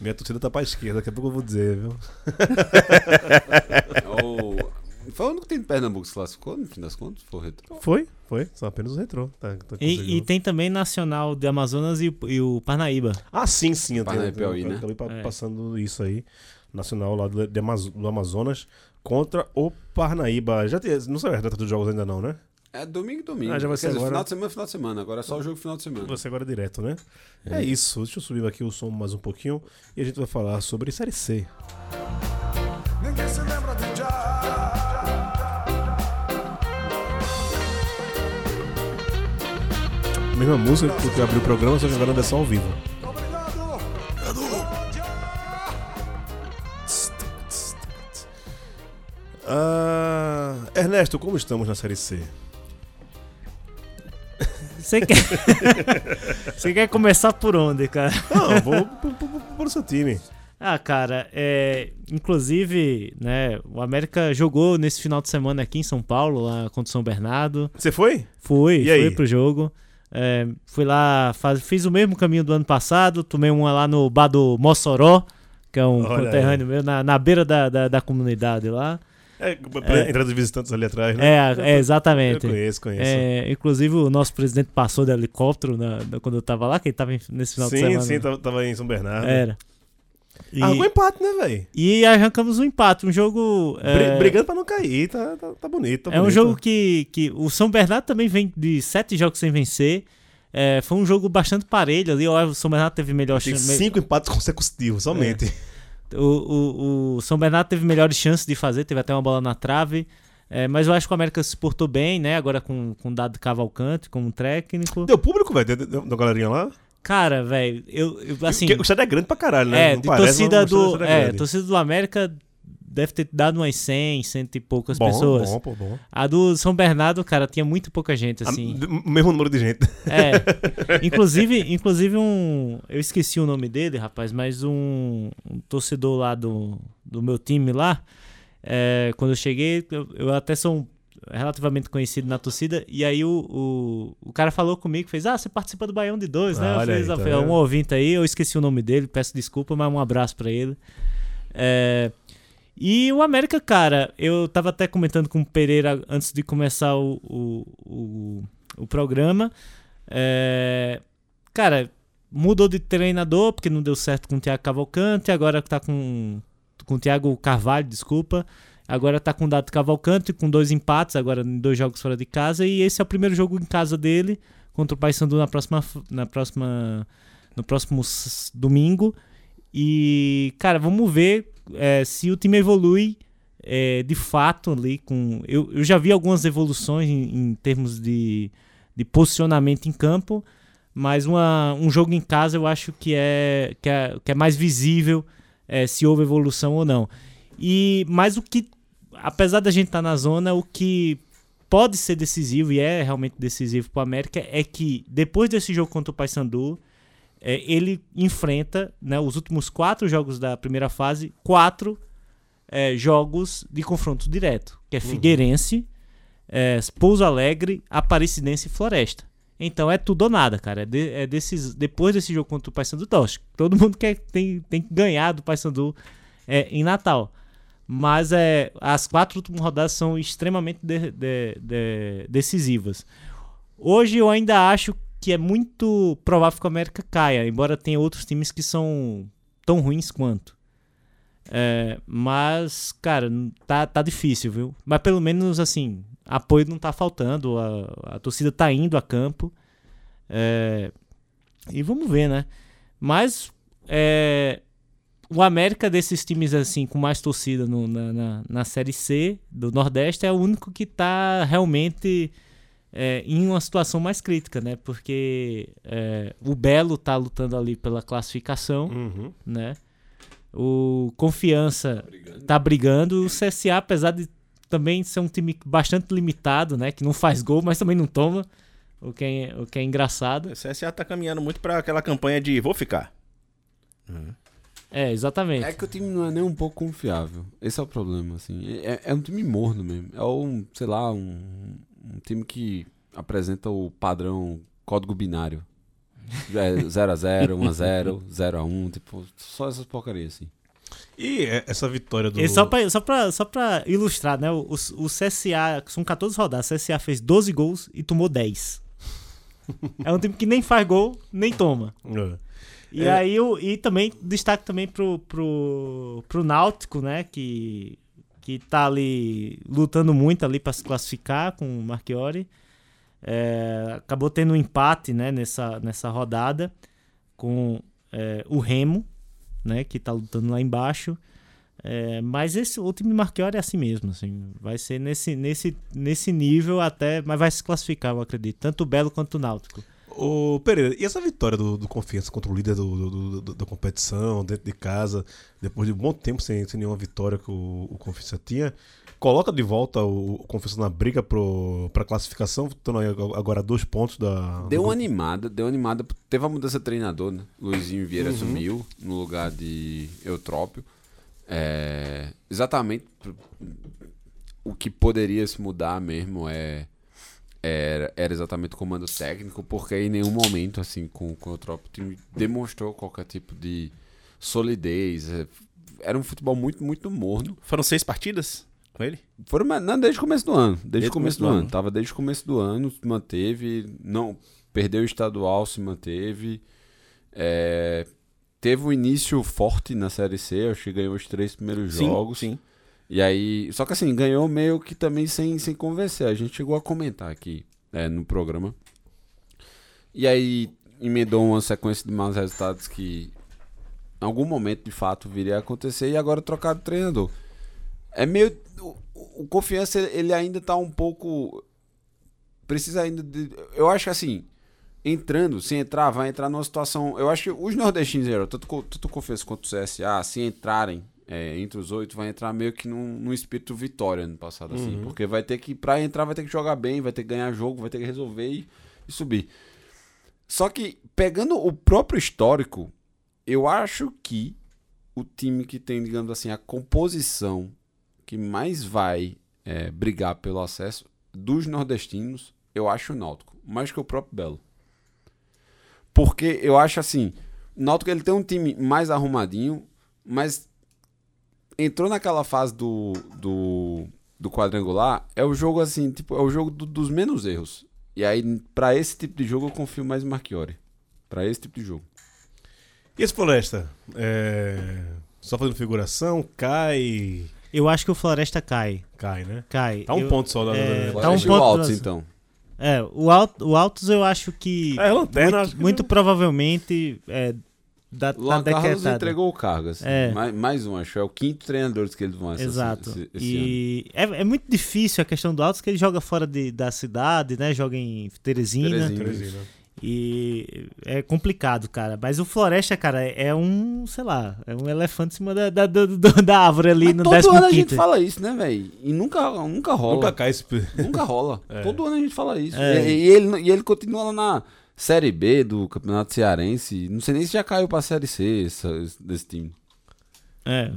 Minha torcida tá pra esquerda, daqui a pouco eu vou dizer, viu? O- Foi o único time de Pernambuco que se classificou, no fim das contas? Foi o Retro. Foi, foi, só apenas o Retrô. Tá, tá E, e tem também Nacional de Amazonas e, o- e o Parnaíba. Ah, sim, sim, eu Paraná tenho, e Piauí, eu né? acabei É. passando isso aí. Nacional lá do, de Amazo- do Amazonas contra o Parnaíba. Já tem, não sei a data dos jogos ainda não, né? É domingo, domingo. Ah, já vai ser agora. final de semana, final de semana. Agora é só o jogo final de semana. Você agora é direto, né? É. isso. Deixa eu subir aqui o som mais um pouquinho e a gente vai falar sobre Série C. Ninguém se lembra de já. Mesma música que eu abri o programa, só que agora é versão ao vivo. Obrigado. Ah, Ernesto, como estamos na Série C? Você quer... Você quer começar por onde, cara? Não, vou pro- pro- pro- pro seu time. Ah, cara, é, inclusive, né, o América jogou nesse final de semana aqui em São Paulo, lá contra o São Bernardo. Você foi? Fui, E fui aí? pro jogo. É, fui lá, faz- fiz o mesmo caminho do ano passado, tomei uma lá no bar do Mossoró, que é um Olha conterrâneo meu, na, na beira da, da, da comunidade lá. É, pra entrar dos visitantes ali atrás, né? É, é Eu exatamente. conheço, conheço. É, inclusive o nosso presidente passou de helicóptero na- na- quando eu tava lá, que ele tava nesse final de sim, semana. sim, tava, tava em São Bernardo. Era. E, Arrancou empate, né, velho? e arrancamos um empate, um jogo. é, Brigando pra não cair, tá, tá, tá bonito. tá É um bonito. jogo que, que o São Bernardo também vem de sete jogos sem vencer. É, foi um jogo bastante parelho ali. ó, O São Bernardo teve melhor Tem chan- cinco empates consecutivos, somente. O, o, o São Bernardo teve melhores chances de fazer, teve até uma bola na trave. É, mas eu acho que o América se portou bem, né? Agora com, com o Dado Cavalcante como técnico. Deu público, velho, da- da da galerinha lá? Cara, velho, eu, eu, assim. O estádio é grande pra caralho, né? É, Não parece, torcida do. É, grande. torcida do América deve ter dado umas 100, cento e poucas bom, pessoas. Bom, pô, bom. A do São Bernardo, cara, tinha muito pouca gente, assim. A- d- mesmo número de gente. É. Inclusive, inclusive um. Eu esqueci o nome dele, rapaz, mas um, um torcedor lá do, do meu time lá. é, quando eu cheguei, eu, eu até sou relativamente conhecido na torcida. E aí o, o, o cara falou comigo, fez: Ah, você participa do Baião de Dois, né? Ah, eu olha fiz, aí, tá foi um ouvinte aí, eu esqueci o nome dele, peço desculpa, mas um abraço pra ele. É, e o América, cara, eu tava até comentando com o Pereira antes de começar o, o, o, o programa. É, cara, mudou de treinador porque não deu certo com o Thiago Cavalcante, agora tá com, com o Thiago Carvalho, desculpa. Agora tá com o Dado Cavalcante, com dois empates, agora em dois jogos fora de casa. E esse é o primeiro jogo em casa dele contra o Paysandu na próxima, na próxima, no próximo domingo. E, cara, vamos ver é, se o time evolui é, de fato ali com. Eu, eu já vi algumas evoluções em, em termos de, de posicionamento em campo, mas uma, um jogo em casa eu acho que é, que é, que é mais visível é, se houve evolução ou não. E mas o que, apesar da gente estar na zona, o que pode ser decisivo e é realmente decisivo para o América é que depois desse jogo contra o Paysandu, é, ele enfrenta né, os últimos quatro jogos da primeira fase, quatro é, jogos de confronto direto, que é Figueirense, é, Pouso Alegre, Aparecidense e Floresta. Então é tudo ou nada, cara. É, de- é desses, depois desse jogo contra o Paysandu, tóxico. Todo mundo quer, tem, tem que ganhar do Paysandu é, em Natal. Mas é, as quatro últimas rodadas são extremamente de- de- decisivas. Hoje eu ainda acho que é muito provável que o América caia, embora tenha outros times que são tão ruins quanto. É, mas, cara, tá, tá difícil, viu? Mas pelo menos, assim, apoio não tá faltando, a, a torcida tá indo a campo. É, e vamos ver, né? Mas é, o América desses times, assim, com mais torcida no- na, na, na Série C do Nordeste é o único que tá realmente é, em uma situação mais crítica, né? Porque é, o Belo tá lutando ali pela classificação, Uhum. né? O Confiança tá brigando. O CSA, apesar de também ser um time bastante limitado, né? Que não faz gol, mas também não toma. O que é, o que é engraçado. O CSA tá caminhando muito pra aquela campanha de vou ficar. É, exatamente. É que o time não é nem um pouco confiável. Esse é o problema, assim. É, é um time morno mesmo. É um, sei lá, um, um time que apresenta o padrão código binário. É 0x0, 1x0, 0x1, tipo, só essas porcarias, assim. E é- essa vitória do. E só pra, só, pra, só pra ilustrar, né? O, o, o CSA, são 14 rodadas, o CSA fez 12 gols e tomou 10. é um time que nem faz gol, nem toma. É. E É. aí o, e também destaque também pro, pro, pro Náutico, né, que que tá ali lutando muito ali para se classificar com o Marchiori. É, acabou tendo um empate, né, nessa, nessa rodada com é, o Remo, né, que tá lutando lá embaixo. É, mas esse o time do Marchiori é assim mesmo, assim, vai ser nesse, nesse, nesse nível até, mas vai se classificar, eu acredito, tanto o Belo quanto o Náutico. Ô, Pereira, e essa vitória do, do Confiança contra o líder do, do- do- da competição, dentro de casa, depois de um bom tempo sem, sem nenhuma vitória que o, o Confiança tinha, coloca de volta o, o Confiança na briga pro, pra classificação, estando agora a dois pontos da. Deu uma animada, deu uma animada. Teve a mudança de treinador, né? Luizinho Vieira assumiu no lugar de Eutrópio. É, exatamente o que poderia se mudar mesmo é era, era exatamente o comando técnico, porque em nenhum momento, assim, com, com o Eutrópio, o time demonstrou qualquer tipo de solidez. é, Era um futebol muito, muito morno. Foram seis partidas com ele? Foram, não, desde o começo do ano. Desde, Desde o começo do, ano. Tava desde o começo do ano, se manteve. Não, perdeu o estadual, se manteve. É, teve um início forte na Série C, acho que ganhou os três primeiros jogos. sim. E aí. Só que assim, ganhou meio que também sem, sem convencer. A gente chegou a comentar aqui é, no programa. E aí emendou uma sequência de maus resultados que em algum momento de fato viria a acontecer e agora trocaram de treinador. É meio. O, o confiança ele ainda tá um pouco. Precisa ainda de. Eu acho que assim. Entrando, se entrar, vai entrar numa situação. Eu acho que os nordestinos, tanto, tanto o Confiança quanto o CSA, se entrarem é, entre os oito, vai entrar meio que num, num espírito vitória no passado, assim. Porque vai ter que. Pra entrar, vai ter que jogar bem, vai ter que ganhar jogo, vai ter que resolver e, e subir. Só que, pegando o próprio histórico, eu acho que o time que tem, digamos assim, a composição que mais vai é, brigar pelo acesso dos nordestinos, eu acho o Náutico, mais que o próprio Belo. Porque eu acho assim, o Náutico ele tem um time mais arrumadinho, mas entrou naquela fase do, do, do quadrangular, é o jogo assim, tipo, é o jogo do- dos menos erros. E aí, pra esse tipo de jogo, eu confio mais no Marchiori. Pra esse tipo de jogo. E esse Floresta? É, Só fazendo figuração, cai. Eu acho que o Floresta cai. Cai, né? Cai. Tá um Eu- ponto só da. é, da- tá um Floresta ponto o Altos, então. É, o, Alt, o Altos eu acho que. É, lanterna, muito, acho que muito provavelmente é, da, O Luan tá Carlos entregou o cargo, assim. É. Mais, mais um, acho. É o quinto treinador que eles vão essa, Exato. esse, esse ano. e é, é muito difícil a questão do Altos, que ele joga fora de- da cidade, né? Joga em Teresina. Teresina. E é complicado, cara. Mas o Floresta, cara, é um, sei lá, é um elefante em cima da, da, do- da árvore ali Mas no todo ano a 15 gente fala isso, né, velho? E nunca, nunca rola. Nunca cai esse. Nunca rola. É. Todo ano a gente fala isso. É. E, e ele, e ele continua lá na Série B do Campeonato Cearense. Não sei nem se já caiu pra Série C essa- desse time. É.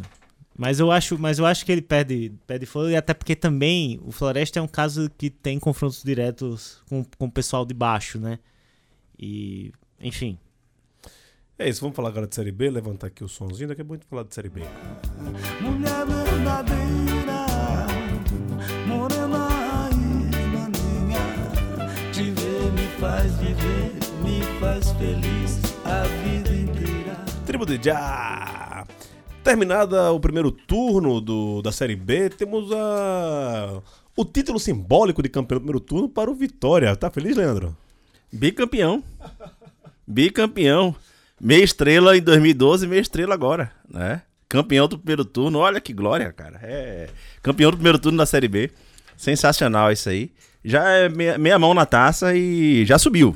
Mas eu acho, mas eu acho que ele perde, perde fôlego, e até porque também o Floresta é um caso que tem confrontos diretos com, com o pessoal de baixo, né? E, enfim. É isso, vamos falar agora de Série B, levantar aqui o somzinho, daqui a pouco a gente falar de Série B. Mulher verdadeira, morena e maninha, te ver me faz viver, faz feliz a vida inteira. Tribo de Já! Terminada o primeiro turno do, da Série B, temos a, o título simbólico de campeão do primeiro turno para o Vitória. Tá feliz, Leandro? Bicampeão. Bicampeão. Meia estrela em 2012 meia estrela agora, né? Campeão do primeiro turno. Olha que glória, cara. É campeão do primeiro turno da Série B. Sensacional isso aí. Já é meia, meia mão na taça e já subiu.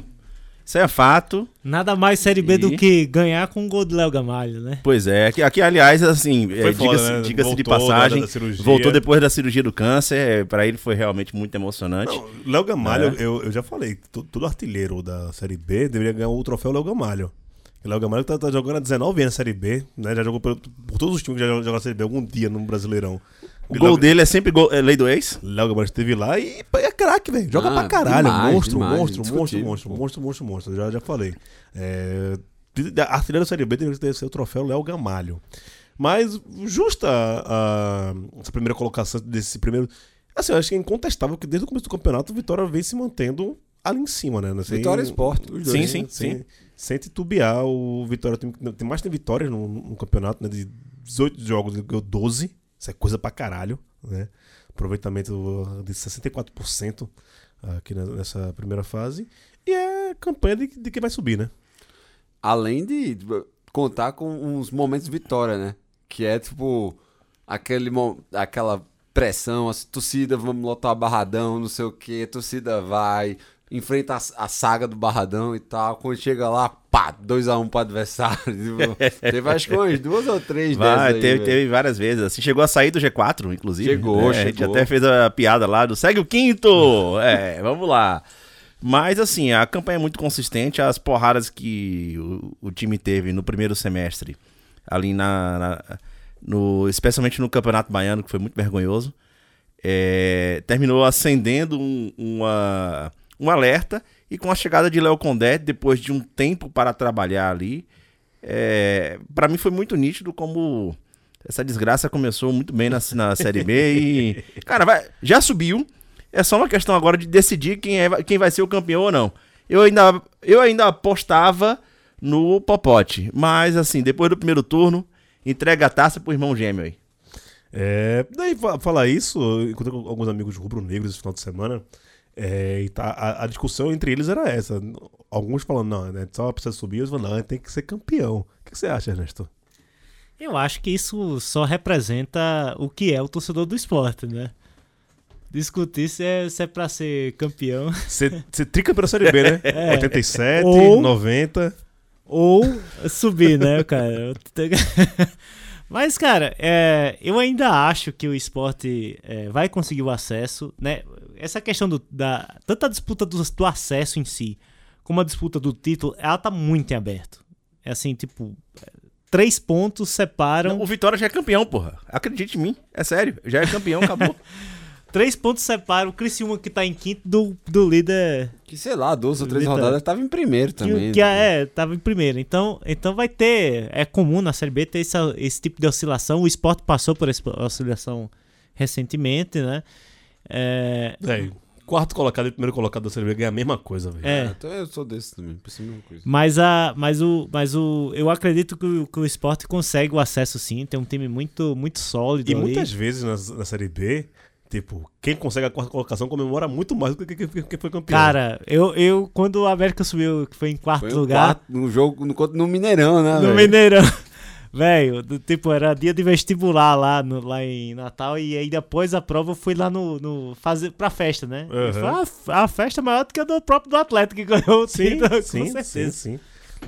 Isso é fato. Nada mais Série B do E? que ganhar com um gol do Léo Gamalho, né? Pois é, aqui, aqui, aliás, assim, é, diga-se né? diga-se de da- passagem, da voltou depois da cirurgia do câncer, é, pra ele foi realmente muito emocionante. Não, Léo Gamalho, É. eu, eu já falei, to- todo artilheiro da Série B deveria ganhar o troféu Léo Gamalho. O Léo Gamalho tá, tá jogando há 19 anos na Série B, né? Já jogou por, por todos os times que já jogaram na Série B algum dia no Brasileirão. o gol Léo- dele é sempre gol, é lei do ex. Léo Gamalho esteve lá e é craque, velho. Joga Ah, pra caralho. demais, monstro, demais, monstro, monstro, monstro, pô. monstro, monstro, monstro. Já, já falei. É, artilheiro da Série B deveria ter ser o troféu Léo Gamalho. Mas justa a- essa primeira colocação desse primeiro. Assim, eu acho que é incontestável que desde o começo do campeonato o Vitória vem se mantendo ali em cima, né? Sem- Vitória e Sport, os dois. Sim, sim, sem, sim. sem titubear, o Vitória tem, tem mais tem vitórias no, no campeonato, né? De 18 jogos, ele ganhou 12. Isso é coisa pra caralho, né? Aproveitamento de 64% aqui na- nessa primeira fase. E é campanha de, de quem vai subir, né? Além de contar com uns momentos de vitória, né? Que é tipo aquele, aquela pressão, a torcida, vamos lotar Barradão, não sei o que, torcida vai, enfrenta a, a saga do Barradão e tal. Quando chega lá, pá, 2x1 pro adversário. Tipo, teve acho que umas duas ou três Vai, dessas teve, teve várias vezes. Assim, chegou a sair do G4, inclusive. Chegou, né? A gente chegou. até fez a piada lá do segue o quinto. é, vamos lá. Mas assim, a campanha é muito consistente. As porradas que o, o time teve no primeiro semestre, ali na, na- no, especialmente no Campeonato Baiano, que foi muito vergonhoso, é, terminou acendendo um, uma, um alerta. E com a chegada de Léo Condé, depois de um tempo para trabalhar ali, é, para mim foi muito nítido como essa desgraça começou muito bem na, na Série B e, cara, vai- já subiu. É só uma questão agora de decidir quem, é, quem vai ser o campeão ou não. Eu ainda, eu ainda apostava no Popote, mas assim, depois do primeiro turno, entrega a taça pro irmão gêmeo aí. É, daí fa- falar isso, encontrei com alguns amigos rubro-negros esse final de semana. É, e tá, a, a discussão entre eles era essa. Alguns falando, não, né, só precisa subir, outros falando, não, tem que ser campeão. O que você acha, Ernesto? Eu acho que isso só representa o que é o torcedor do esporte, né? Discutir se é, se é pra ser campeão Você você trica pela Série B, né? É. 87, Ou- 90. ou subir, né, cara? Mas, cara, é, eu ainda acho que o esporte é, vai conseguir o acesso, né? Essa questão do, da tanto a disputa do, do acesso em si, como a disputa do título, ela tá muito em aberto. É assim, tipo, é, três pontos separam. Não, o Vitória já é campeão, porra. Acredite em mim, é sério. Já é campeão, acabou. Três pontos separam o Criciúma que tá em quinto do, do líder Que sei lá, duas ou três Vitória. rodadas tava em primeiro que, também. que né? é, tava em primeiro. Então, então vai ter. É comum na Série B ter essa- esse tipo de oscilação. O esporte passou por essa oscilação recentemente, né? É, É, quarto colocado e primeiro colocado da Série B ganha a mesma coisa, velho. é, Então eu sou desse também, penso a mesma coisa. mas, a, mas, o, mas o. Eu acredito que o, que o esporte consegue o acesso sim. Tem um time muito, muito sólido E ali. muitas vezes na, na Série B tipo, quem consegue a quarta colocação comemora muito mais do que quem, foi campeão. Cara, eu, eu quando o América subiu, que foi em quarto Foi lugar, quarto no jogo no, no Mineirão, né? no velho? Mineirão. Velho, tipo, era dia de vestibular lá, no, lá em Natal, e aí depois da prova eu fui lá no. no fazer, pra festa, né? Uhum. Foi a, a festa maior do que a do próprio do Atlético que ganhou o sim, título, sim, com sim, certeza. sim.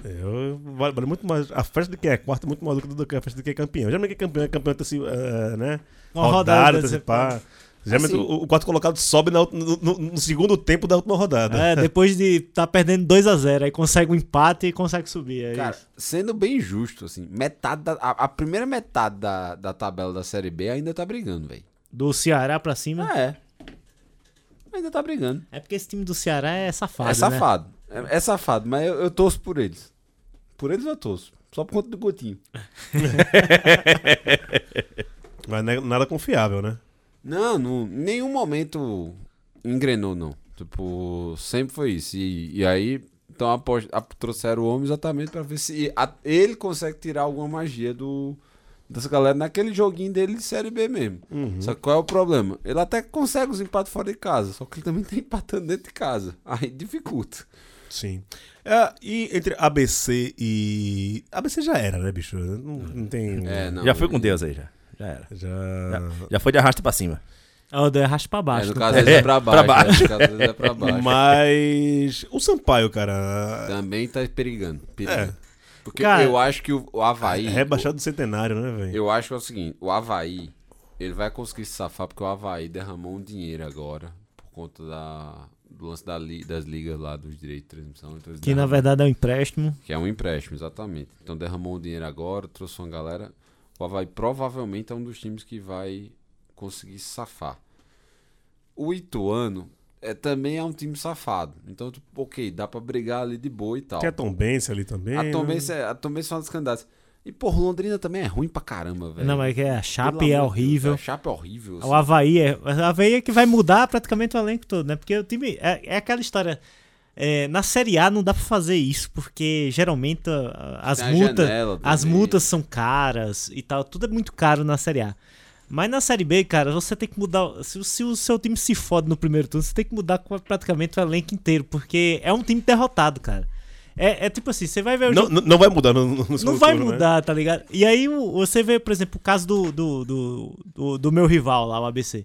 Eu, vale, vale muito mais. A festa de quem é quarto é muito mais do que, a festa de quem é campeão. Geralmente quem é campeão é campeão assim, eh, né? Uma rodada, antecipar. Geralmente Assim- o, o quarto colocado sobe na no, no- no segundo tempo da última rodada. É, depois de tá perdendo 2 a 0 aí consegue um empate e consegue subir. É Cara, isso. sendo bem justo, assim, metade da, a, a primeira metade da, da tabela da Série B ainda tá brigando, velho. Do Ceará pra cima. Ah, é. Ainda tá brigando. É porque esse time do Ceará é safado. é né? safado. É, é safado, mas eu, eu torço por eles. Por eles eu torço. Só por conta do Gotinho. Mas é nada confiável, né? Não, não, em nenhum momento engrenou, não. Tipo, sempre foi isso. E, e aí, então apos- a- trouxeram o homem exatamente pra ver se a- ele consegue tirar alguma magia do dessa galera naquele joguinho dele de Série B mesmo. Só que qual é o problema? Ele até consegue os empates fora de casa, só que ele também tá empatando dentro de casa. Aí dificulta. Sim. É, e entre ABC e. ABC já era, né, bicho? Não, não tem. É, não. já foi com Deus aí, já. Já era. Já. Já, já foi de arrasta pra cima. É, o arrasto pra É, baixo. no né? caso, é, é pra baixo. pra baixo. né? No caso, é pra baixo. Mas. O Sampaio, cara. Também tá perigando. perigando. É. Porque Cara- eu acho que o, Havaí. É rebaixado do centenário, né, velho? Eu acho que é o seguinte, o Havaí, ele vai conseguir se safar porque o Havaí derramou um dinheiro agora por conta da, do lance da li- das ligas lá dos direitos de transmissão. Então Que na derramam- verdade é um empréstimo. que é um empréstimo, exatamente. Então derramou um dinheiro agora, trouxe uma galera. O Havaí provavelmente é um dos times que vai conseguir se safar. O Ituano é, também é um time safado. Então, tipo, ok, dá pra brigar ali de boa e tal. Tem a Tom Benz ali também. A né? Tombense é, a Tombense é uma das candidatas. E, por Londrina também é ruim pra caramba, velho. Não, mas que é, a Pelo Chape é de Deus, horrível. A Chape é horrível. O assim. Havaí é. O Havaí é que vai mudar praticamente o elenco todo, né? Porque o time. É, é aquela história. É, na Série A não dá pra fazer isso, porque geralmente a- as multas. As multas são caras e tal. Tudo é muito caro na Série A. Mas na Série B, cara, você tem que mudar. Se, se o seu time se fode no primeiro turno, você tem que mudar praticamente o elenco inteiro, porque é um time derrotado, cara. É, é tipo assim, você vai ver o Não, jogo- não- vai mudar no, no não vai turno, né? mudar, tá ligado? E aí você vê, por exemplo, o caso do, do, do, do, do meu rival lá, o ABC.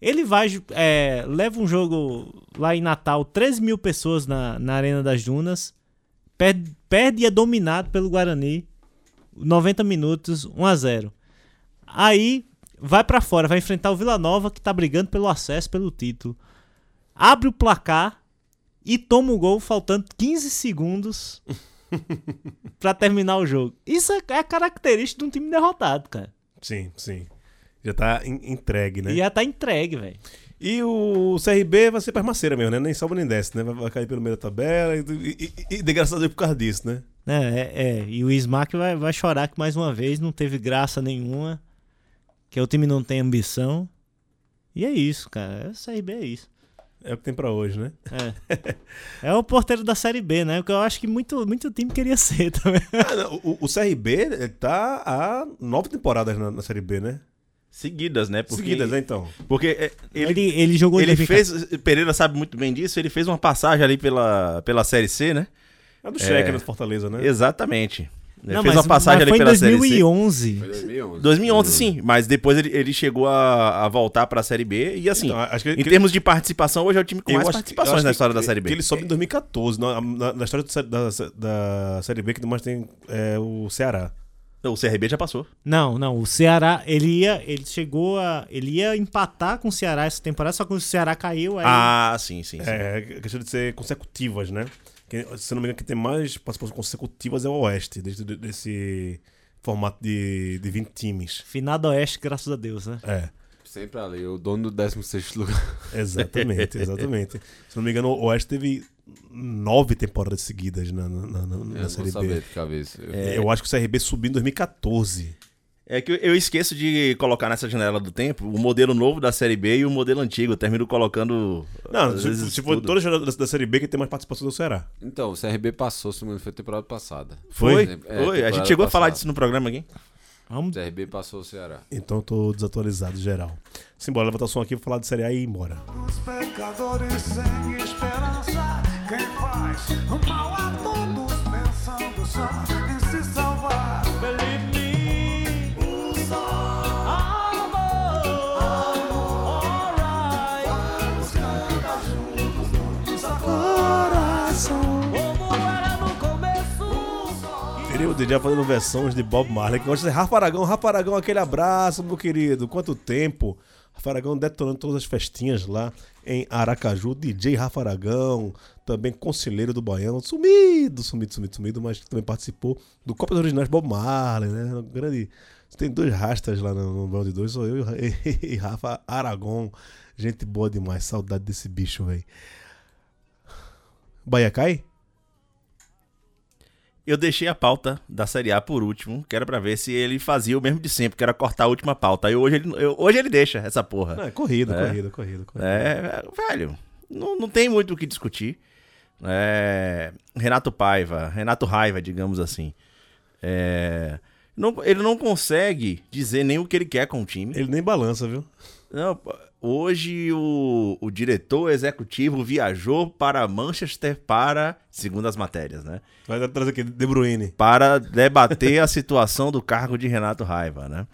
Ele vai, é, leva um jogo lá em Natal, 13 mil pessoas na, na Arena das Dunas, perde, perde e é dominado pelo Guarani, 90 minutos, 1 a 0 Aí vai pra fora, vai enfrentar o Vila Nova, que tá brigando pelo acesso, pelo título. Abre o placar e toma o gol faltando 15 segundos pra terminar o jogo. Isso é, é característica de um time derrotado, cara. Sim, sim. Já tá en- entregue, né? Já tá entregue, velho. E o CRB vai ser parmaceira mesmo, né? Nem sobe nem desce, né? Vai, vai cair pelo meio da tabela e, e, e, e de graças a Deus por causa disso, né? É, é, é. E o Smack vai, vai chorar que mais uma vez não teve graça nenhuma. Que o time não tem ambição. E é isso, cara. O CRB é isso. É o que tem pra hoje, né? É. é o porteiro da Série B, né? O que eu acho que muito, muito time queria ser também. Ah, não, o, o CRB tá há nove temporadas na, na Série B, né? Seguidas, né? Porque, Seguidas, né, então? Porque é, Ele, ele, ele, jogou ele de fez. Pereira sabe muito bem disso. Ele fez uma passagem ali pela, pela Série C, né? É do Cheque, né? do Fortaleza, né? Exatamente. Ele Não, fez mas, uma passagem mas ali pela Série C. 2011. Foi 2011. 2011, sim, mas depois ele, ele chegou a, a voltar pra Série B e assim, Então, acho que, em que- termos de participação, hoje é o time com mais acho- participações na que- história da que- Série B. Que ele sobe em 2014. Na, na, na história do da, da Série B, que mais tem é o Ceará. O CRB já passou. Não, não. O Ceará, ele ia. Ele chegou a. Ele ia empatar com o Ceará essa temporada, só que o Ceará caiu aí. Ah, sim, sim, sim. É, questão de ser consecutivas, né? Que, se eu não me engano, quem tem mais participações consecutivas é o Oeste, desde desse formato de, de 20 times. Finado Oeste, graças a Deus, né? É, Sempre ali, o dono do 16 lugar. exatamente, exatamente. Se não me engano, o Oeste teve nove temporadas seguidas na, na, na- na vou Série saber B. de cabeça. Eu- Eu acho que o CRB subiu em 2014. É que eu- esqueço de colocar nessa janela do tempo o modelo novo da Série B e o modelo antigo. Eu termino colocando. Não, se, vezes se for toda a jornada da, Série B, quem tem mais participação do Ceará. Então, o CRB passou, se não me engano, foi temporada passada. Foi? É, Foi? A gente chegou a falar passada. disso no programa aqui. Vamos. CRB passou o Ceará. Então eu tô desatualizado geral. Simbora, levantar o som aqui pra falar de Série A e ir embora. Os pecadores sem esperança. Quem faz o mal a todos pensando só em se salvar. Believe me. Teria o DJ fazendo versões de Bob Marley. Que gosta de. Rafa Aragão, aquele abraço, meu querido. Quanto tempo. Rafa Aragão detonando todas as festinhas lá em Aracaju. DJ Rafa Aragão, também conselheiro do Baião. Sumido, sumido, sumido, sumido. Mas também participou do Copa dos Originais Bob Marley, né? Um grande... Tem dois rastas lá no, no de Dois. Sou eu e, e Rafa Aragão. Gente boa demais. Saudade desse bicho, velho. Bahia cai? Eu deixei a pauta da Série A por último, que era pra ver se ele fazia o mesmo de sempre, que era cortar a última pauta. Aí hoje ele, eu- hoje ele deixa essa porra. Não, é corrida, É. corrida, corrida, corrida. É, velho, não, não tem muito o que discutir. É, Renato Paiva, Renato Raiva, digamos assim. É, não- ele não consegue dizer nem o que ele quer com o time. Ele nem balança, viu? Não, hoje o, o diretor executivo viajou para Manchester para, segundo as matérias, né? Vai trazer aqui, De Bruyne. Para debater a situação do cargo de Renato Raiva, né?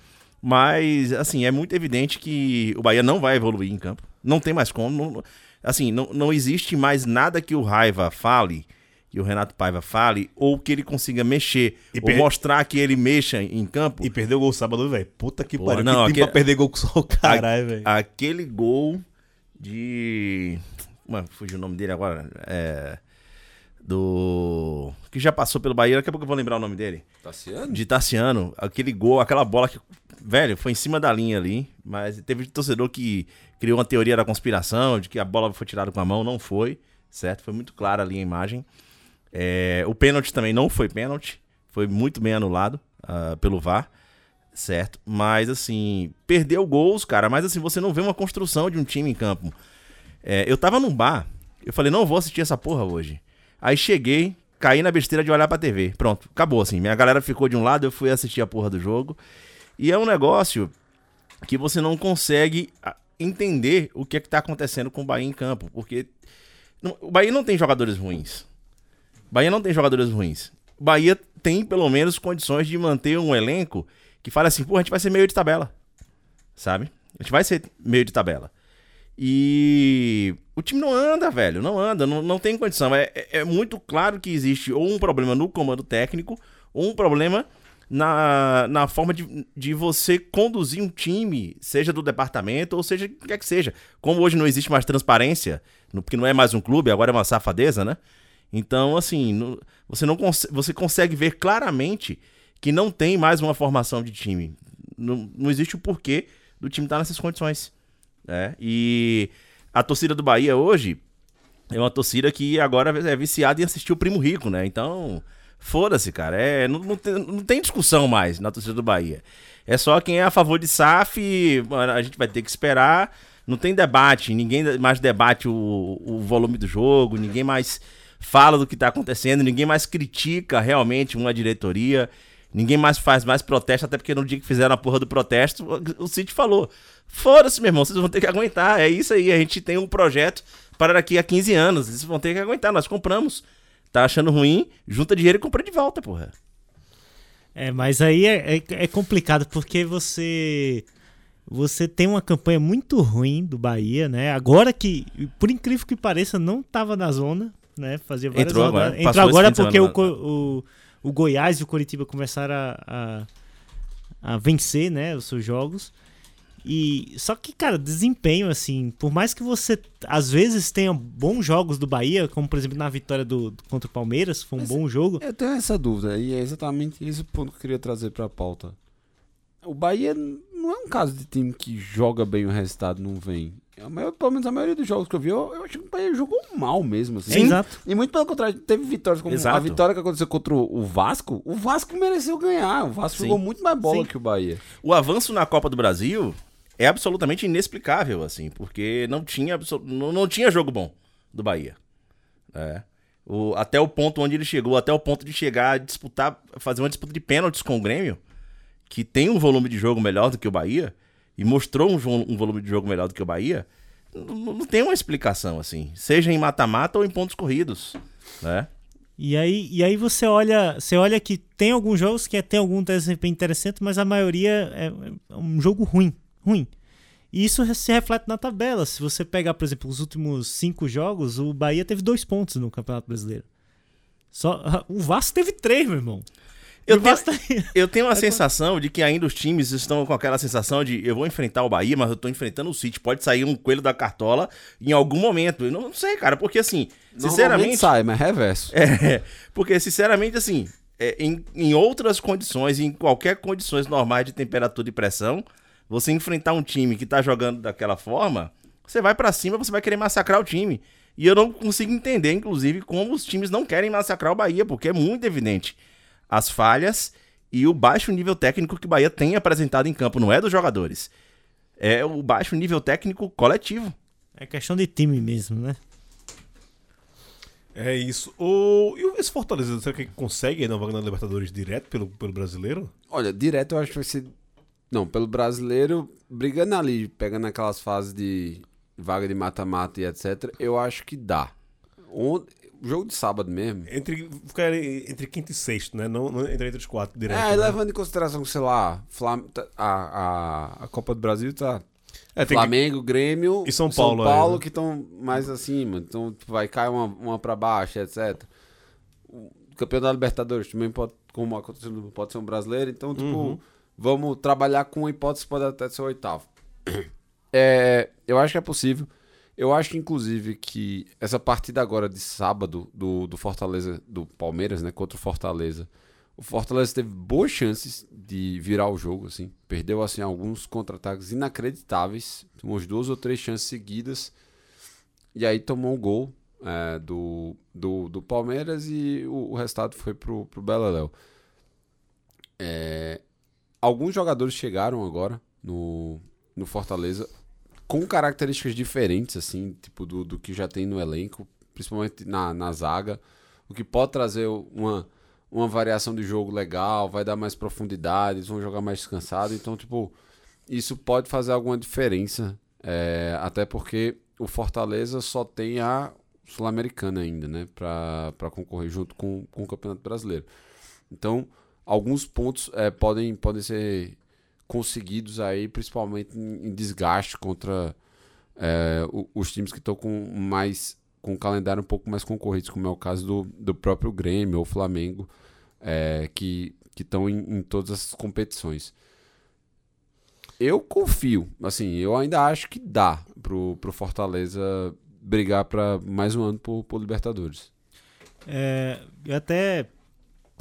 Mas, assim, é muito evidente que o Bahia não vai evoluir em campo. Não tem mais como. não- assim, não, não existe mais nada que o Raiva fale, que o Renato Paiva fale, ou que ele consiga mexer, E ou per- mostrar que ele mexa em campo. E perdeu o gol sábado, velho. Puta que pariu. não, que aquele- pra perder gol com só o caralho, velho. Aquele gol de. Mano, fugiu o nome dele agora. É. Do. Que já passou pelo Bahia, daqui a pouco eu vou lembrar o nome dele. Tassiano? De Tassiano. Aquele gol, aquela bola que. Velho, foi em cima da linha ali. Mas teve torcedor que criou uma teoria da conspiração, de que a bola foi tirada com a mão. Não foi, certo? Foi muito clara ali a imagem. É, o pênalti também não foi pênalti. Foi muito bem anulado ah, pelo VAR, certo? Mas assim, perdeu gols, cara. Mas assim, você não vê uma construção de um time em campo. É, eu tava num bar, eu falei, não vou assistir essa porra hoje. Aí cheguei, caí na besteira de olhar pra TV. Pronto, acabou assim. Minha galera ficou de um lado, eu fui assistir a porra do jogo. E é um negócio que você não consegue ah, entender o que é que tá acontecendo com o Bahia em campo. Porque o Bahia não tem jogadores ruins. Bahia não tem jogadores ruins. Bahia tem, pelo menos, condições de manter um elenco que fala assim, pô, a gente vai ser meio de tabela. Sabe? A gente vai ser meio de tabela. E o time não anda, velho. Não anda, não, não tem condição. É, é- é muito claro que existe ou um problema no comando técnico, ou um problema na, na forma de, de você conduzir um time, seja do departamento, ou seja, o que quer que seja. Como hoje não existe mais transparência, no- porque não é mais um clube, agora é uma safadeza, né? Então, assim, você não cons você consegue ver claramente que não tem mais uma formação de time. Não, não existe o porquê do time estar nessas condições. Né? E a torcida do Bahia hoje é uma torcida que agora é viciada em assistir o Primo Rico, né? Então, foda-se, cara. É, não, não, tem, não tem discussão mais na torcida do Bahia. É só quem é a favor de SAF, a gente vai ter que esperar. Não tem debate, ninguém mais debate o, o volume do jogo, ninguém mais fala do que tá acontecendo, ninguém mais critica realmente uma diretoria, ninguém mais faz mais protesto, até porque no dia que fizeram a porra do protesto, o, City falou: foda-se, meu irmão, vocês vão ter que aguentar. É isso aí, a gente tem um projeto para daqui a 15 anos, vocês vão ter que aguentar, nós compramos. Tá achando ruim, junta dinheiro e compra de volta, porra. É, mas aí é, é- é complicado porque você você tem uma campanha muito ruim do Bahia, né? Agora que, por incrível que pareça, não tava na zona, né? Fazia várias Entrou agora, rodadas. Entrou agora porque o, o, o Goiás e o Coritiba começaram a, a, a vencer, né? Os seus jogos. E só que, cara, desempenho assim, por mais que você às vezes tenha bons jogos do Bahia, como por exemplo na vitória do, do- contra o Palmeiras, foi um Mas- bom jogo. Eu tenho essa dúvida, e é exatamente esse o ponto que eu queria trazer pra pauta. O Bahia não é um caso de time que joga bem o resultado não vem. A maior, pelo menos a maioria dos jogos que eu vi, eu, eu acho que o Bahia jogou mal mesmo. Assim. É, exato. E muito pelo contrário, teve vitórias como Exato. a vitória que aconteceu contra o Vasco. O Vasco mereceu ganhar. O Vasco Sim. jogou muito mais bola Sim. que o Bahia. O avanço na Copa do Brasil é absolutamente inexplicável, assim, porque não tinha, não, não tinha jogo bom do Bahia. É. O, até o ponto onde ele chegou, até o ponto de chegar a disputar, fazer uma disputa de pênaltis com o Grêmio, que tem um volume de jogo melhor do que o Bahia, e mostrou um, um volume de jogo melhor do que o Bahia, não, não tem uma explicação assim. Seja em mata-mata ou em pontos corridos. Né? E aí, e aí você olha, você olha que tem alguns jogos que tem algum desempenho interessante, mas a maioria é, é um jogo ruim, ruim. E isso se reflete na tabela. Se você pegar, por exemplo, os últimos cinco jogos, o Bahia teve dois pontos no Campeonato Brasileiro. Só o Vasco teve três, meu irmão. Eu tenho, eu tenho uma sensação de que ainda os times estão com aquela sensação de eu vou enfrentar o Bahia, mas eu tô enfrentando o City. Pode sair um coelho da cartola em algum momento. Eu não, sei, cara, porque assim, sinceramente. sai, mas reverso. É, porque sinceramente, assim, é, em, em outras condições, em qualquer condições normais de temperatura e pressão, você enfrentar um time que tá jogando daquela forma, você vai pra cima, você vai querer massacrar o time. E eu não consigo entender, inclusive, como os times não querem massacrar o Bahia, porque é muito evidente as falhas e o baixo nível técnico que o Bahia tem apresentado em campo, não é dos jogadores. É o baixo nível técnico coletivo. É questão de time mesmo, né? É isso. O... E esse Fortaleza, será que consegue ainda uma vaga na Libertadores direto pelo, pelo brasileiro? Olha, direto eu acho que vai ser. Não, pelo brasileiro, brigando ali, pegando aquelas fases de vaga de mata-mata e etc., eu acho que dá. On- O jogo de sábado mesmo. Entre, ficar entre quinto e sexto, né? Não, não entre, entre os quatro direto. É, né? levando em consideração que, sei lá, Flam... tá- a, a, a Copa do Brasil tá. É, tem que- Flamengo, Grêmio E São Paulo, é, né? que estão mais acima. Então tipo, vai cair uma, uma pra baixo, etc. O campeão da Libertadores também pode, como aconteceu, pode ser um brasileiro. Então, tipo, Uhum. vamos trabalhar com a hipótese pode até ser o oitavo. É, eu acho que é possível. Eu acho, inclusive, que essa partida agora de sábado do, do Fortaleza, do Palmeiras, né, contra o Fortaleza, o Fortaleza teve boas chances de virar o jogo, assim. Perdeu, assim, alguns contra-ataques inacreditáveis. Umas duas ou três chances seguidas. E aí tomou um gol é, do, do, do Palmeiras e o, o resultado foi pro, pro Beleléu. É, alguns jogadores chegaram agora no, no Fortaleza com características diferentes, assim, tipo do, do que já tem no elenco, principalmente na, na zaga, o que pode trazer uma, uma variação de jogo legal, vai dar mais profundidade, vão jogar mais descansado, então, tipo, isso pode fazer alguma diferença, é, até porque o Fortaleza só tem a Sul-Americana ainda, né, para concorrer junto com, com o Campeonato Brasileiro. Então, alguns pontos é, podem, podem ser conseguidos aí, principalmente em, desgaste contra é, os times que estão com mais com um calendário um pouco mais concorridos, como é o caso do, do próprio Grêmio ou Flamengo, é, que estão em, em todas as competições. Eu confio, assim, eu ainda acho que dá pro, pro Fortaleza brigar para mais um ano por, por Libertadores. É, eu até.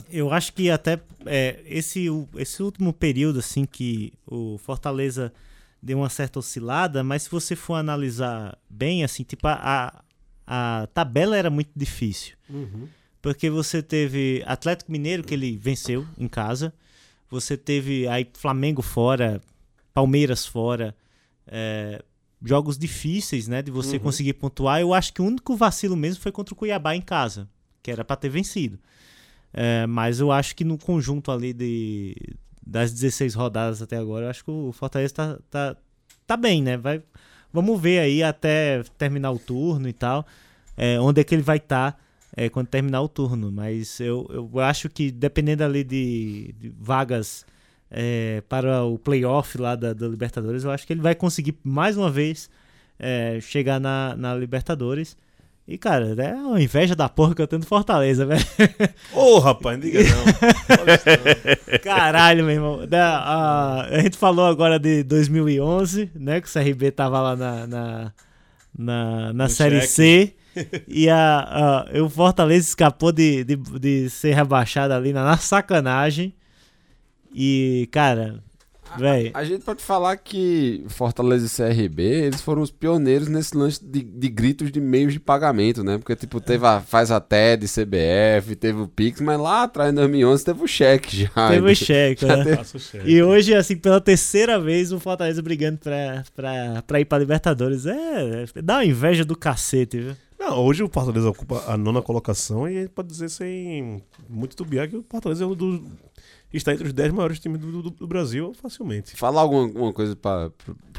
Eu acho que até é, esse, esse último período, assim, que o Fortaleza deu uma certa oscilada, mas se você for analisar bem, assim, tipo, a, a tabela era muito difícil. Porque você teve Atlético Mineiro, que ele venceu em casa. Você teve aí Flamengo fora, Palmeiras fora. é, jogos difíceis, né? De você conseguir pontuar. Eu acho que o único vacilo mesmo foi contra o Cuiabá em casa, que era para ter vencido. É, mas eu acho que no conjunto ali de, das 16 rodadas até agora, eu acho que o Fortaleza tá, tá, tá bem, né? Vai, vamos ver aí até terminar o turno e tal, é, onde é que ele vai estar quando terminar o turno. Mas eu, eu acho que dependendo ali de, de vagas é, para o playoff lá da, da Libertadores, eu acho que ele vai conseguir mais uma vez é, chegar na, na Libertadores. E, cara, é uma inveja da porra que eu tenho do Fortaleza, velho. Ô, rapaz, não diga não. Caralho, meu irmão. Da- a, a gente falou agora de 2011, né? Que o CRB tava lá na, na, na, na Série C. E a, a- o Fortaleza escapou de, de, de ser rebaixado ali na, na sacanagem. E, cara, velho. A gente pode falar que Fortaleza e CRB, eles foram os pioneiros nesse lance de, de gritos de meios de pagamento, né? Porque, tipo, teve a Faz a TED, CBF, teve o Pix, mas lá atrás, em 2011, teve o cheque já. Teve o cheque, né? Passa o chefe. E hoje, assim, pela terceira vez, o Fortaleza brigando pra, pra, pra ir pra Libertadores. É, é dá uma inveja do cacete, viu? Não, hoje o Fortaleza ocupa a nona colocação e a gente pode dizer sem muito tubiar que o Fortaleza é um dos. Está entre os 10 maiores times do, do- do Brasil facilmente. Falar alguma, alguma coisa para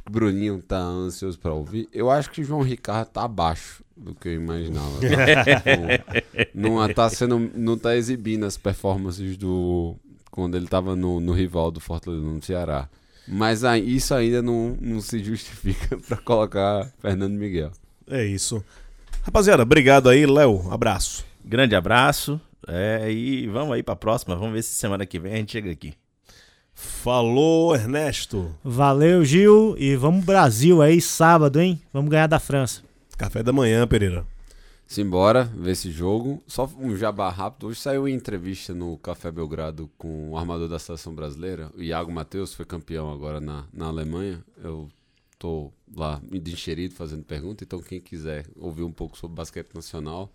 o Bruninho tá ansioso pra ouvir. Eu acho que o João Ricardo tá abaixo do que eu imaginava. não, não tá sendo, não tá exibindo as performances do quando ele tava no, no rival do Fortaleza no Ceará. Mas aí, isso ainda não, não se justifica pra colocar Fernando Miguel. É isso. Rapaziada, obrigado aí, Léo. Abraço. Grande abraço. É, e vamos aí pra próxima. Vamos ver se semana que vem a gente chega aqui. Falou, Ernesto. Valeu, Gil. E vamos Brasil aí, sábado, hein? Vamos ganhar da França. Café da manhã, Pereira. Simbora ver esse jogo. Só um jabá rápido. Hoje saiu em entrevista no Café Belgrado com o armador da seleção brasileira, o Iago Matheus, foi campeão agora na, na Alemanha. Eu tô lá me encherido fazendo pergunta, então quem quiser ouvir um pouco sobre basquete nacional,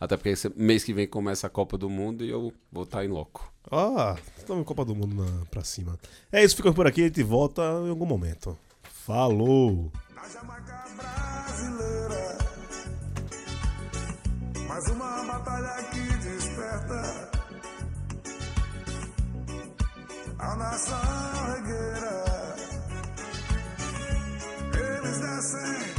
até porque esse mês que vem começa a Copa do Mundo e eu vou estar em loco. Ah, estamos Copa do Mundo na, pra cima. É isso, fica por aqui, a gente volta em algum momento. Falou! Mais uma batalha que desperta a nação regueira. Eles descem.